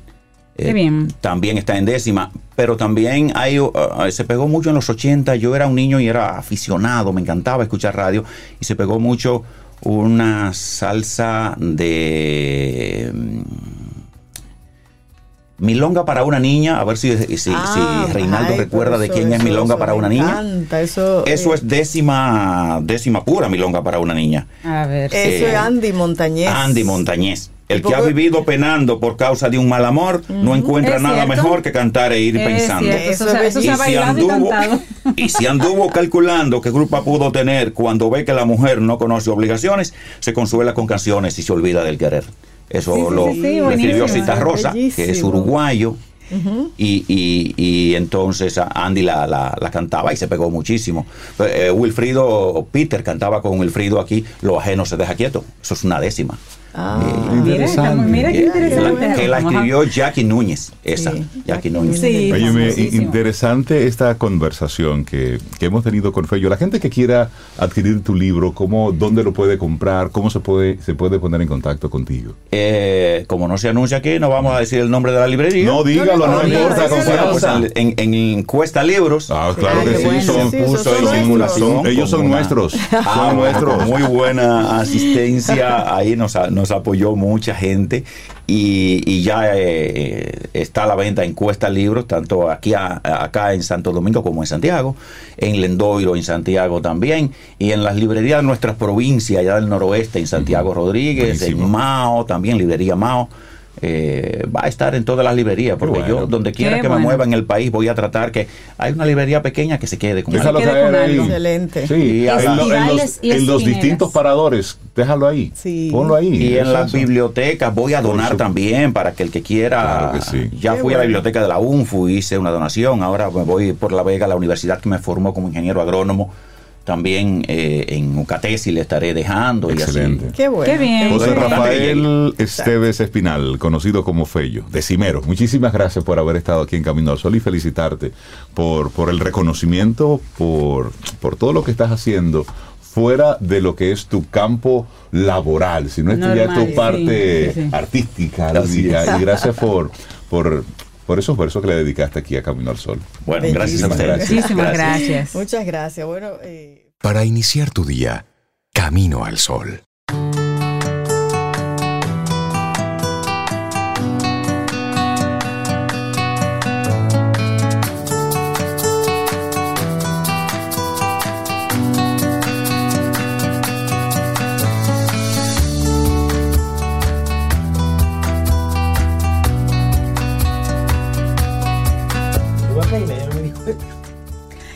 Eh, Qué bien. También está en décima, pero también hay, uh, uh, se pegó mucho en los 80. Yo era un niño y era aficionado, me encantaba escuchar radio y se pegó mucho una salsa de mm, Milonga para una niña. A ver si, si, si Ah, Reinaldo ay, recuerda de eso- quién es Milonga para una niña. encanta, eso, Eso eh, es décima, décima pura Milonga para una niña. A ver. Eso eh, es Andy Montañez. Andy Montañez. El ¿Y que ha vivido penando por causa de un mal amor no encuentra nada cierto. mejor que cantar e ir Es pensando. eso, Y si, y anduvo, (laughs) y si anduvo calculando qué culpa pudo tener cuando ve que la mujer no conoce obligaciones, se consuela con canciones y se olvida del querer. Eso Sí, lo, sí, lo escribió. Cita Rosa, que es uruguayo. y, y- y entonces Andy la, la- la cantaba y se pegó muchísimo. Eh, Wilfrido, Peter cantaba con Wilfrido aquí, lo ajeno se deja quieto. Eso es una décima. Ah, Mira, estamos- mira qué Que interesante. la, que la escribió Jackie Núñez, esa, Sí, Jackie Núñez. Sí, Óyeme, famosísimo. interesante esta conversación que, que hemos tenido con Fello. La gente que quiera adquirir tu libro, ¿cómo, ¿dónde lo puede comprar? ¿Cómo se puede, se puede poner en contacto contigo? Eh, como no se anuncia aquí, no vamos a decir el nombre de la librería. No, dígalo, no, no, no, importa. Bueno, pues en, en, en Cuesta Libros. Ah, claro que sí, bueno, son, sí, puso son nuestros. son- ellos son una- nuestros, Ah, son nuestros. con Muy buena (laughs) asistencia, ahí nos, a- nos apoyó mucha gente y, y ya eh, está a la venta en Cuesta Libros, tanto aquí a- acá en Santo Domingo como en Santiago, en Lendoiro, en Santiago también, y en las librerías de nuestras provincias, allá del noroeste, en Santiago Rodríguez, Buenísimo. en Mao, también librería Mao. Eh, va a estar en todas las librerías, porque bueno. yo donde quiera que me mueva en el país voy a tratar que hay una librería pequeña que se quede con Déjalo quede con algo. Excelente. Sí, Y en, lo- en los, festivales y en los esquineras. distintos paradores, déjalo ahí. Sí. Ponlo ahí. Y en las bibliotecas voy a donar también para que el que quiera. Claro que sí. Ya Qué fui a la biblioteca de la UNFU, hice una donación. Ahora me voy por La Vega a la universidad que me formó como ingeniero agrónomo. También eh, en Ucatesi le estaré dejando. Excelente. Y así. Qué bueno. Qué bien. José. Rafael Esteves Espinal, conocido como Fello, de Cimero. Muchísimas gracias por haber estado aquí en Camino al Sol y felicitarte por, por el reconocimiento, por, por todo lo que estás haciendo fuera de lo que es tu campo laboral, sino esto ya es Normal, tu sí, parte sí, sí. artística, y gracias por, por, por esos versos que le dedicaste aquí a Camino al Sol. Bueno, gracias a ustedes. gracias. Muchísimas gracias. Muchas gracias. Bueno, eh, Para iniciar tu día, Camino al Sol.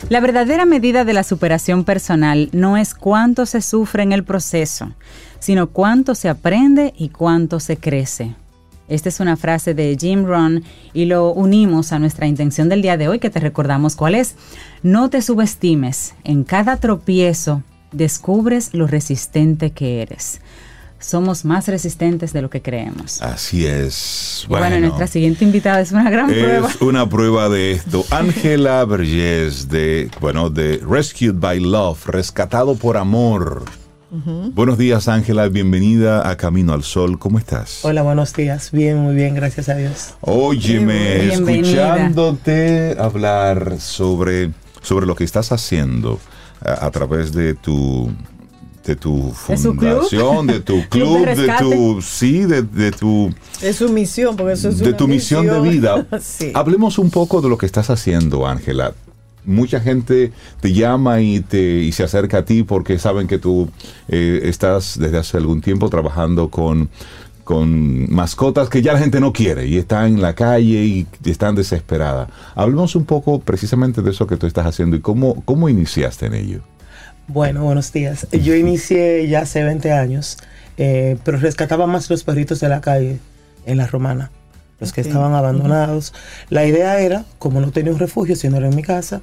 La verdadera medida de la superación personal no es cuánto se sufre en el proceso, sino cuánto se aprende y cuánto se crece. Esta es una frase de Jim Rohn y lo unimos a nuestra intención del día de hoy que te recordamos cuál es. No te subestimes, en cada tropiezo descubres lo resistente que eres. Somos más resistentes de lo que creemos. Así es. Bueno, nuestra siguiente invitada es una gran prueba. Es (laughs) una prueba de esto. Ángela Vergés de, bueno, de Rescued by Love, rescatado por amor. Buenos días, Ángela. Bienvenida a Camino al Sol. ¿Cómo estás? Hola, buenos días. Bien, muy bien, gracias a Dios. Óyeme, Bienvenida. escuchándote hablar sobre, sobre lo que estás haciendo a, a través de tu de tu ¿De fundación, de tu (laughs) Club de de, tu sí, de, de tu es su misión, porque eso es de una tu misión de vida. (laughs) sí. Hablemos un poco de lo que estás haciendo, Ángela. Mucha gente te llama y, te, y se acerca a ti porque saben que tú eh, estás desde hace algún tiempo trabajando con, con mascotas que ya la gente no quiere y están en la calle y están desesperadas. Hablemos un poco precisamente de eso que tú estás haciendo y cómo, cómo iniciaste en ello. Bueno, buenos días. Yo inicié ya hace 20 años, eh, pero rescataba más los perritos de la calle en la romana, los que estaban abandonados. La idea era, como no tenía un refugio, sino era en mi casa,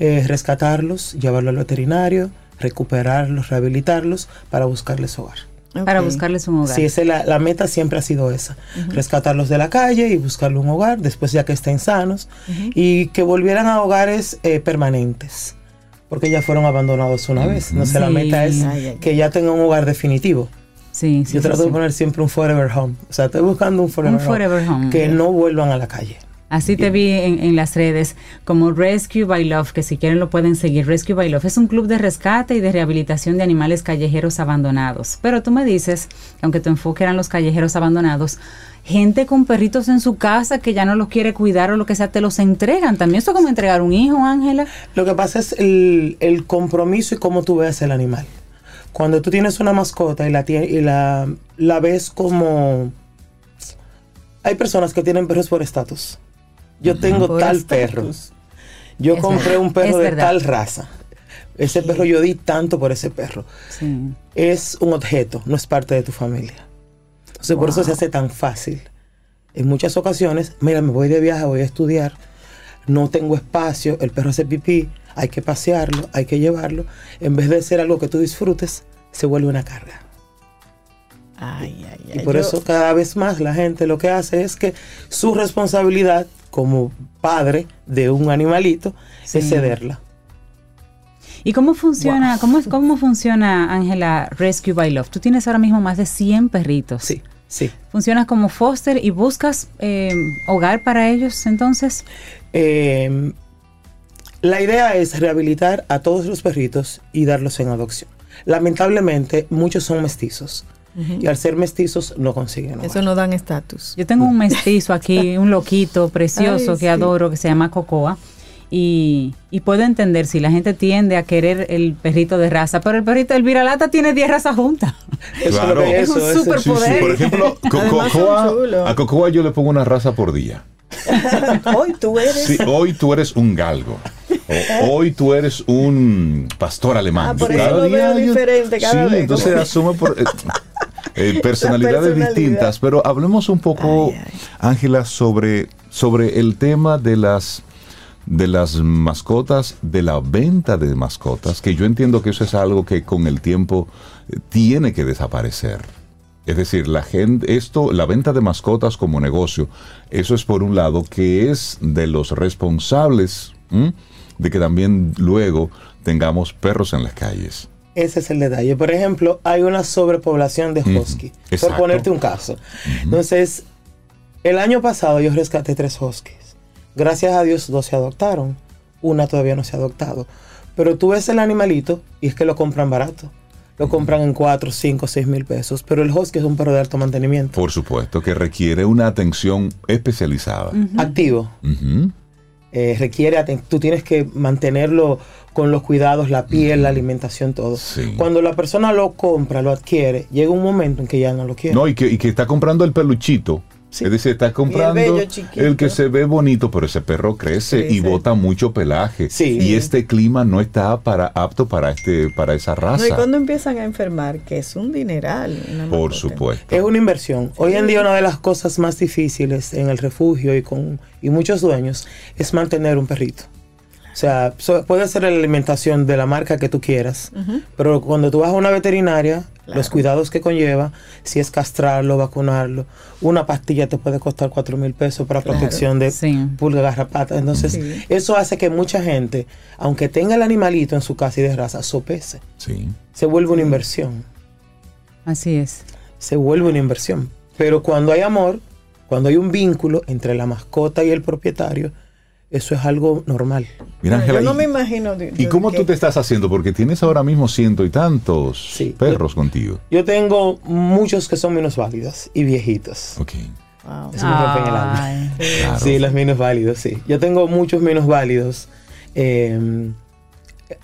eh, rescatarlos, llevarlos al veterinario, recuperarlos, rehabilitarlos para buscarles hogar. Para buscarles un hogar. Sí, esa es la, la meta siempre ha sido esa, rescatarlos de la calle y buscarle un hogar después ya que estén sanos y que volvieran a hogares eh, permanentes, porque ya fueron abandonados una vez. Entonces la Sí. meta es que ya tengan un hogar definitivo. Sí, sí, Yo trato de poner siempre un forever home, o sea, estoy buscando un forever, Un forever home. que no vuelvan a la calle. Así te vi en, en las redes como Rescue by Love, que si quieren lo pueden seguir. Rescue by Love es un club de rescate y de rehabilitación de animales callejeros abandonados. Pero tú me dices, que aunque tu enfoque eran los callejeros abandonados, gente con perritos en su casa que ya no los quiere cuidar o lo que sea, te los entregan. También eso es como entregar un hijo, Ángela. Lo que pasa es el, el compromiso y cómo tú ves el animal. Cuando tú tienes una mascota y la, y la, la ves como... Hay personas que tienen perros por estatus. Yo tengo Por tal estatus. perro. Yo Es compré verdad, un perro es de verdad. tal raza. Ese perro yo di tanto por ese perro. Sí. Es un objeto, no es parte de tu familia. Entonces por eso se hace tan fácil en muchas ocasiones, mira, me voy de viaje, voy a estudiar, no tengo espacio, el perro hace pipí, hay que pasearlo, hay que llevarlo. En vez de ser algo que tú disfrutes, se vuelve una carga. Ay, ay, Y ay. por Yo- eso cada vez más la gente lo que hace es que su responsabilidad como padre de un animalito Sí. es cederla. ¿Y cómo funciona, cómo, es, cómo funciona, Ángela, Rescue by Love? Tú tienes ahora mismo más de 100 perritos. Sí, sí. ¿Funcionas como foster y buscas eh, hogar para ellos entonces? Eh, la idea es rehabilitar a todos los perritos y darlos en adopción. Lamentablemente, muchos son mestizos. Y al ser mestizos no consiguen hogar. Eso no dan estatus. Yo tengo un mestizo aquí, (laughs) un loquito precioso Ay, que sí. adoro, que se llama Cocoa. Y, y puedo entender si la gente tiende a querer el perrito de raza, pero el perrito, el viralata tiene 10 razas juntas. Eso Claro. lo que Es un eso, eso. superpoder. Sí, sí, por ejemplo, (laughs) Cocoa- a Cocoa yo le pongo una raza por día. (laughs) Hoy tú eres. Sí, hoy tú eres un galgo. O- hoy tú eres un pastor alemán. Ah, por Yo eso lo veo diferente cada sí, vez, entonces (laughs) asume por, eh, eh, personalidades personalidad. distintas. Pero hablemos un poco. Ángela, sobre, sobre el tema de las de las mascotas, de la venta de mascotas, que yo entiendo que eso es algo que con el tiempo tiene que desaparecer. Es decir, la gente, esto, la venta de mascotas como negocio, eso es por un lado que es de los responsables ¿m? de que también luego tengamos perros en las calles. Ese es el detalle. Por ejemplo, hay una sobrepoblación de husky. Por exacto. ponerte un caso. Entonces, el año pasado yo rescaté tres huskies. Gracias a Dios, dos se adoptaron. Una todavía no se ha adoptado. Pero tú ves el animalito y es que lo compran barato. Lo compran en 4, 5, 6 mil pesos. Pero el husky es un perro de alto mantenimiento. Por supuesto que requiere una atención especializada. Activo. Eh, requiere, aten- tú tienes que mantenerlo con los cuidados, la piel, la alimentación, todo. Sí. Cuando la persona lo compra, lo adquiere, llega un momento en que ya no lo quiere. No, y que, y que está comprando el peluchito. Sí. Es decir, está comprando el, que se ve bonito, pero ese perro crece, y bota mucho pelaje. Sí. Y este clima no está para apto para este para esa No, y raza. cuando empiezan a enfermar, que es un dineral. una Por mascota. supuesto. Es una inversión. Hoy en día una de las cosas más difíciles en el refugio y con y muchos dueños es mantener un perrito. O sea, so- puede ser la alimentación de la marca que tú quieras, pero cuando tú vas a una veterinaria, los cuidados que conlleva, si es castrarlo, vacunarlo, una pastilla te puede costar 4 mil pesos para Claro. protección de Sí. pulga garrapata. Entonces, Sí. eso hace que mucha gente, aunque tenga el animalito en su casa y de raza, sopese. Sí. Se vuelve una inversión Así es. se vuelve una inversión. Pero cuando hay amor, cuando hay un vínculo entre la mascota y el propietario, eso es algo normal. Mira, yo no me imagino. de- ¿Y cómo que- tú te estás haciendo? Porque tienes ahora mismo ciento y tantos Sí. perros contigo. Yo tengo muchos que son minusválidos y viejitos. Ok. Wow. Eso me el alma. Ay. (laughs) Claro. Sí, los minusválidos, sí. Yo tengo muchos minusválidos. Eh,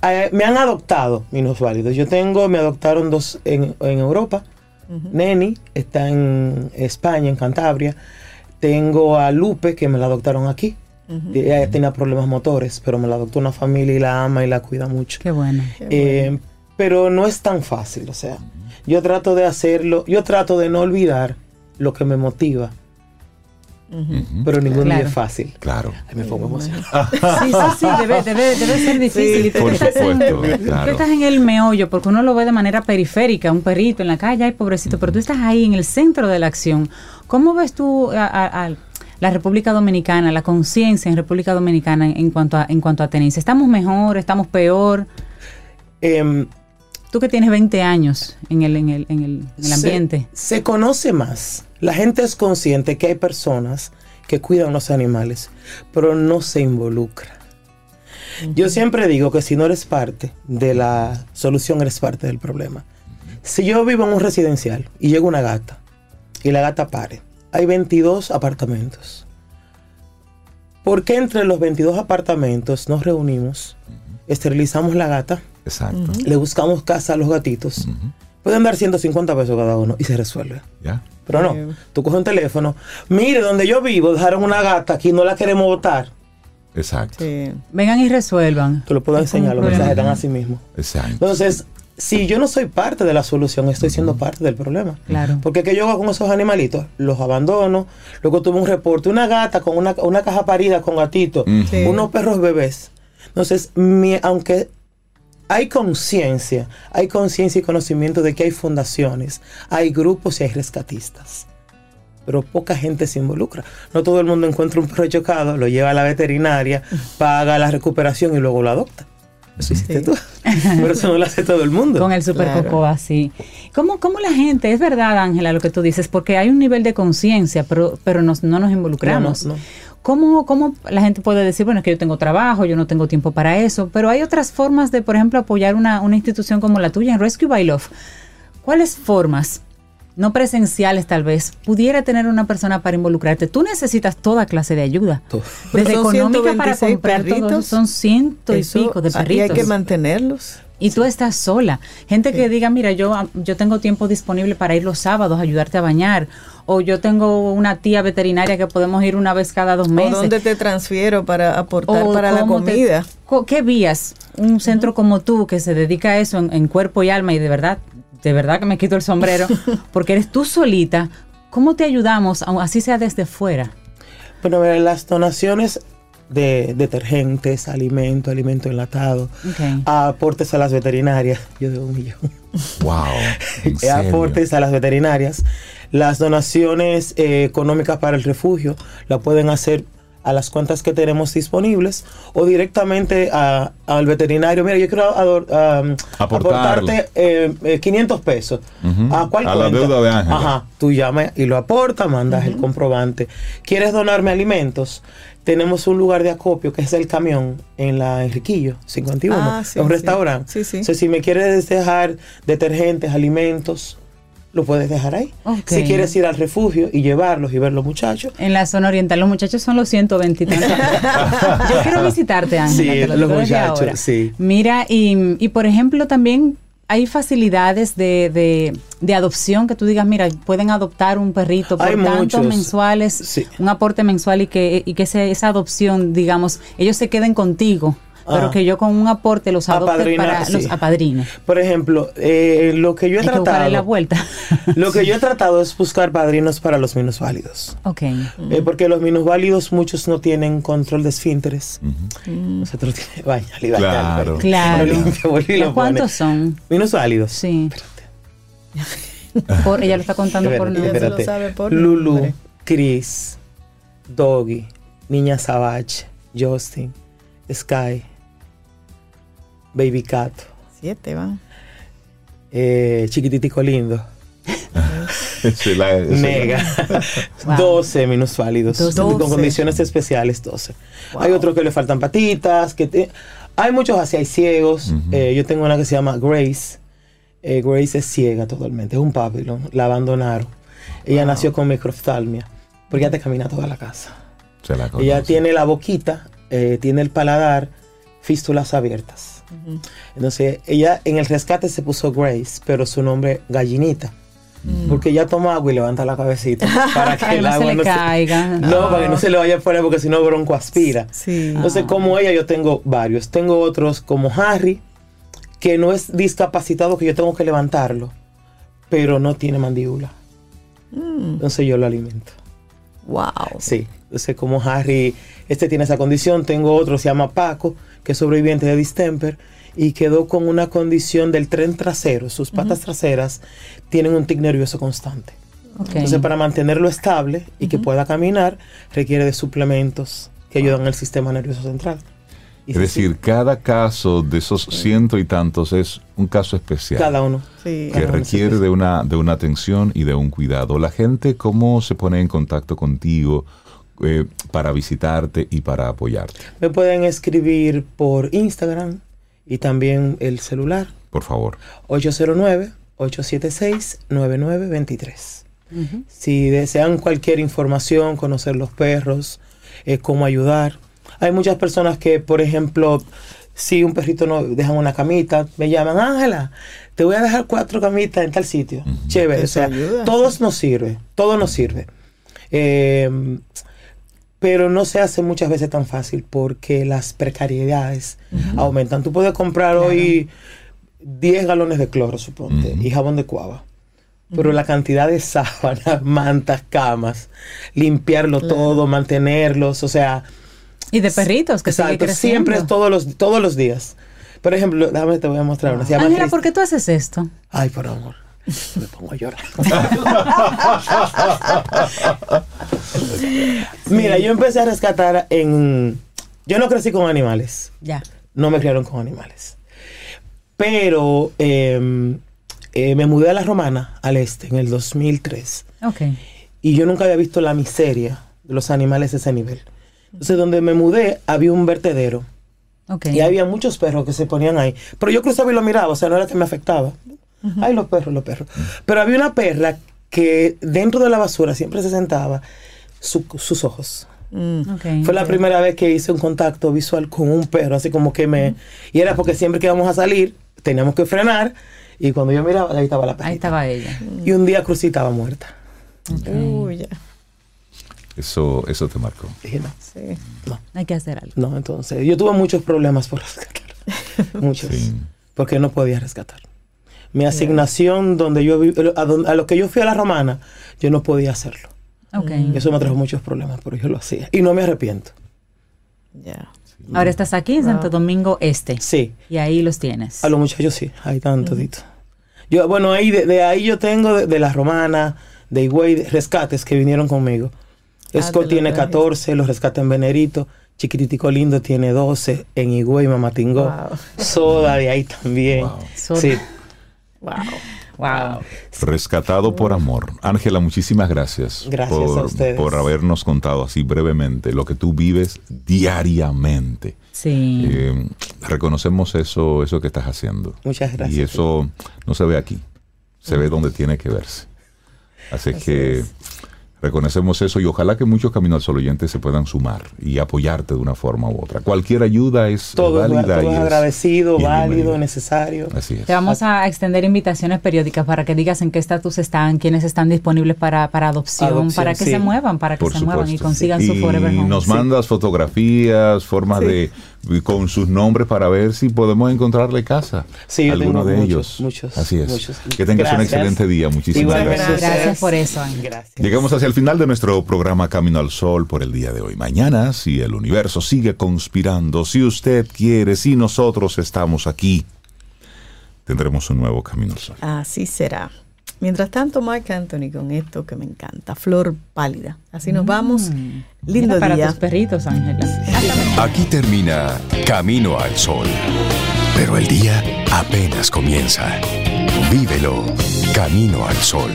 eh, me han adoptado minusválidos. Yo tengo, me adoptaron dos en, en Europa. Neni está en España, en Cantabria. Tengo a Lupe, que me la adoptaron aquí. Ella tenía problemas motores, pero me la adoptó una familia y la ama y la cuida mucho. Qué bueno. Eh, pero no es tan fácil, o sea, yo trato de hacerlo, yo trato de no olvidar lo que me motiva, Ujú. pero ningún día Claro. es fácil. Claro. Ay, me pongo emocionado. Sí, sí, sí, debe, debe, debe ser difícil. Y tú Por estás en- supuesto, tú claro. que estás en el meollo, porque uno lo ve de manera periférica, un perrito en la calle, ay, pobrecito, pero tú estás ahí en el centro de la acción. ¿Cómo ves tú a, a- a la República Dominicana, la conciencia en República Dominicana en, cuanto a, en cuanto a tenencia? ¿Estamos mejor? ¿Estamos peor? Em, Tú que tienes 20 años en el, en el, en el, en el se- ambiente. Se, conoce más. La gente es consciente que hay personas que cuidan los animales, pero no se involucra. Yo siempre digo que si no eres parte de la solución, eres parte del problema. Si yo vivo en un residencial y llega una gata y la gata pare, hay 22 apartamentos. ¿Por qué entre los 22 apartamentos nos reunimos, esterilizamos la gata, Exacto. le buscamos casa a los gatitos? Pueden dar 150 pesos cada uno y se resuelve. ¿Ya? Pero no, tú coges un teléfono, mire, donde yo vivo dejaron una gata aquí, no la queremos votar. Exacto. Sí. Vengan y resuelvan. Te lo puedo enseñar, los mensajes están así mismo. Exacto. Entonces, si yo no soy parte de la solución, estoy siendo parte del problema. Claro. Porque ¿qué yo hago con esos animalitos? Los abandono. Luego tuve un reporte, una gata con una, una caja parida con gatito, Sí. unos perros bebés. Entonces, mi- aunque hay conciencia, hay conciencia y conocimiento de que hay fundaciones, hay grupos y hay rescatistas. Pero poca gente se involucra. No todo el mundo encuentra un perro chocado, lo lleva a la veterinaria, paga la recuperación y luego lo adopta. Eso hiciste tú. (laughs) Pero eso no lo hace todo el mundo. Con el super Claro. cocoa, sí. ¿Cómo, ¿Cómo la gente, es verdad, Ángela, lo que tú dices, porque hay un nivel de conciencia, pero, pero nos- no nos involucramos? No, no, no. ¿Cómo, ¿Cómo la gente puede decir, bueno, es que yo tengo trabajo, yo no tengo tiempo para eso, pero hay otras formas de, por ejemplo, apoyar una, una institución como la tuya en Rescue by Love? ¿Cuáles formas, no presenciales tal vez, pudiera tener una persona para involucrarte? Tú necesitas toda clase de ayuda. Todo. Desde económica para 126 comprar perritos. son ciento y pico de y perritos. hay que mantenerlos. Y tú estás sola. Gente que diga, mira, yo, ah, yo tengo tiempo disponible para ir los sábados a ayudarte a bañar. O yo tengo una tía veterinaria que podemos ir una vez cada dos ¿O meses. dónde te transfiero para aportar O para la te- comida? co- ¿Qué vías? Un centro como tú que se dedica a eso en, en cuerpo y alma y de verdad, de verdad que me quito el sombrero, (laughs) porque eres tú solita. ¿Cómo te ayudamos, aun así sea desde fuera? Bueno, las donaciones de detergentes, alimento, alimento enlatado, Ok. aportes a las veterinarias, (laughs) yo de un millón. Wow. (laughs) ¿en serio? aportes a las veterinarias. Las donaciones eh, económicas para el refugio la pueden hacer a las cuentas que tenemos disponibles o directamente a- al veterinario. Mira, yo quiero ador- Aportarle. aportarte eh, eh, 500 pesos. Ujú. ¿A cuál A la cuenta? deuda de Ángela. Ajá, tú llamas y lo aportas, mandas el comprobante. ¿Quieres donarme alimentos? Tenemos un lugar de acopio que es el camión en la Enriquillo 51, Ah, sí, es un sí. restaurante. Sí, sí. Entonces, si me quieres dejar detergentes, alimentos, lo puedes dejar ahí. Si quieres ir al refugio y llevarlos y ver los muchachos, En la zona oriental, los muchachos son los 120 y tantos. Yo quiero visitarte, Ángela. Sí, te lo los muchachos, ahora. sí. Mira, y, y por ejemplo, también hay facilidades de, de, de adopción que tú digas, mira, pueden adoptar un perrito por Hay tantos muchos. mensuales, Sí. un aporte mensual y que, y que ese- esa adopción, digamos, ellos se queden contigo, pero Ah. que yo con un aporte los adopte Apadrinar, para sí. los apadrine. por ejemplo, eh, lo que yo he Hay que buscarle la tratado, vuelta. (laughs) lo que yo he tratado es buscar padrinos para los minusválidos. ok. Eh, porque los minusválidos muchos no tienen control de esfínteres. Nosotros tiene baña, le baña, Claro. Claro. ¿Cuántos son? Minusválidos. Sí. (laughs) Por, ella lo está contando por Espérate, nombre. Ella se lo espérate. sabe por Lulu, nombre. Chris, Doggy, Niña Savage, Justin, Sky, Baby Cat, Siete van. eh, Chiquititico Lindo, (laughs) es la- esa es la- Nega, Wow. 12 minusválidos, Doce. con condiciones especiales 12. Hay otros que le faltan patitas, que te- hay muchos así, hay ciegos. Eh, yo tengo una que se llama Grace. Eh, Grace es ciega totalmente, es un papilón, la abandonaron. Ella nació con microftalmia, porque ella te camina toda la casa. se la Ella tiene la boquita, eh, tiene el paladar, fístulas abiertas. Entonces, ella en el rescate se puso Grace, pero su nombre Gallinita. Porque ella toma agua y levanta la cabecita (laughs) para que el no se agua le no caiga. No, para que no se le vaya afuera porque si no bronco aspira. Sí. Entonces, como ella, yo tengo varios. Tengo otros como Harry, que no es discapacitado, que yo tengo que levantarlo, pero no tiene mandíbula. Entonces yo lo alimento. Wow. Sí, entonces como Harry, este tiene esa condición, tengo otro, se llama Paco, que es sobreviviente de distemper y quedó con una condición del tren trasero, sus patas traseras tienen un tic nervioso constante. Entonces para mantenerlo estable y que pueda caminar requiere de suplementos que ayudan al sistema nervioso central. Y Es sí, decir, cada caso de esos ciento y tantos es un caso especial. cada uno. Sí. que Cada requiere de una, de una atención y de un cuidado. La gente, ¿cómo se pone en contacto contigo eh, para visitarte y para apoyarte? Me pueden escribir por Instagram y también el celular Por favor. 809-876-9923. Si desean cualquier información, conocer los perros, eh, cómo ayudar. Hay muchas personas que, por ejemplo, si un perrito no dejan una camita, me llaman, Ángela, te voy a dejar cuatro camitas en tal sitio. Chévere. O sea, ayuda, todos nos sirve, todo nos sirve. Eh, pero no se hace muchas veces tan fácil porque las precariedades aumentan. Tú puedes comprar hoy 10 galones de cloro, suponte, y jabón de cuava. Pero la cantidad de sábanas, (laughs) mantas, camas, limpiarlo todo, mantenerlos, o sea... Y de perritos, que sigue Exacto, creciendo. siempre todos los, todos los días. Por ejemplo, déjame te voy a mostrar una. Se llama Ángela, Crist- ¿por qué tú haces esto? Ay, por amor. Me pongo a llorar. (laughs) Mira, yo empecé a rescatar en... Yo no crecí con animales. Ya. No me criaron con animales. Pero eh, eh, me mudé a la Romana, al este, en el 2003. Ok. Y yo nunca había visto la miseria de los animales a ese nivel. Entonces, donde me mudé, había un vertedero. Ok. Y había muchos perros que se ponían ahí. Pero yo cruzaba y lo miraba, o sea, no era que me afectaba. Ay, los perros, los perros. Pero había una perra que dentro de la basura siempre se sentaba su- sus ojos. Ok. Fue la primera vez que hice un contacto visual con un perro, así como que me... Y era porque siempre que íbamos a salir, teníamos que frenar. Y cuando yo miraba, ahí estaba la perra. Ahí estaba ella. Y un día Crucita estaba muerta. Uy, ya. Eso, eso te marcó. Dije, no, Sí. Hay que hacer algo. no, entonces yo tuve muchos problemas por rescatar. (laughs) muchos. Sí. Porque no podía rescatar. Mi asignación, donde yo a, don- a lo que yo fui a la romana, yo no podía hacerlo. Ok. Eso me trajo muchos problemas, pero yo lo hacía. Y no me arrepiento. Ya. Ahora estás aquí en Santo Domingo Este. Sí. Y ahí los tienes. A los muchachos sí, ahí están toditos. Yo, bueno, ahí de, de ahí yo tengo de, de la romana, de Higüey, de rescates que vinieron conmigo. Ah, lo tiene trajiste. 14, los rescates en Venerito. Chiquititico Lindo tiene 12, en Higüey, Mamatingó. Wow. Soda de ahí también. Soda. Sí. Wow. Wow. Rescatado por amor. Ángela, muchísimas gracias. Gracias por, a ustedes. por habernos contado así brevemente lo que tú vives diariamente. Sí. Eh, reconocemos eso, eso que estás haciendo. Muchas gracias. Y eso no se ve aquí, se ve donde tiene que verse. Así, que reconocemos eso y ojalá que muchos Camino al Sol oyentes se puedan sumar y apoyarte de una forma u otra. Cualquier ayuda es Todo, válida. todo y es agradecido, y válido, necesario. Así es. Te vamos a extender invitaciones periódicas para que digas en qué estatus están, quiénes están disponibles para, para adopción, Adopción, para que sí. se muevan, para que Por se muevan y consigan Y su Forever Home. Nos Sí. mandas fotografías, formas Sí. de con sus nombres para ver si podemos encontrarle casa. Sí, alguno de muchos, ellos. muchos, Así es. muchos. Que tengas un excelente día. Muchísimas gracias. Gracias por eso, Ángel. Gracias. Llegamos hacia el final de nuestro programa Camino al Sol por el día de hoy. Mañana, si el universo sigue conspirando, si usted quiere, si nosotros estamos aquí, tendremos un nuevo Camino al Sol. Así será. Mientras tanto, Mark Anthony con esto que me encanta, Flor Pálida. Así nos vamos. Lindo Mira para día. tus perritos, Ángela. Aquí termina Camino al Sol. Pero el día apenas comienza. Vívelo Camino al Sol.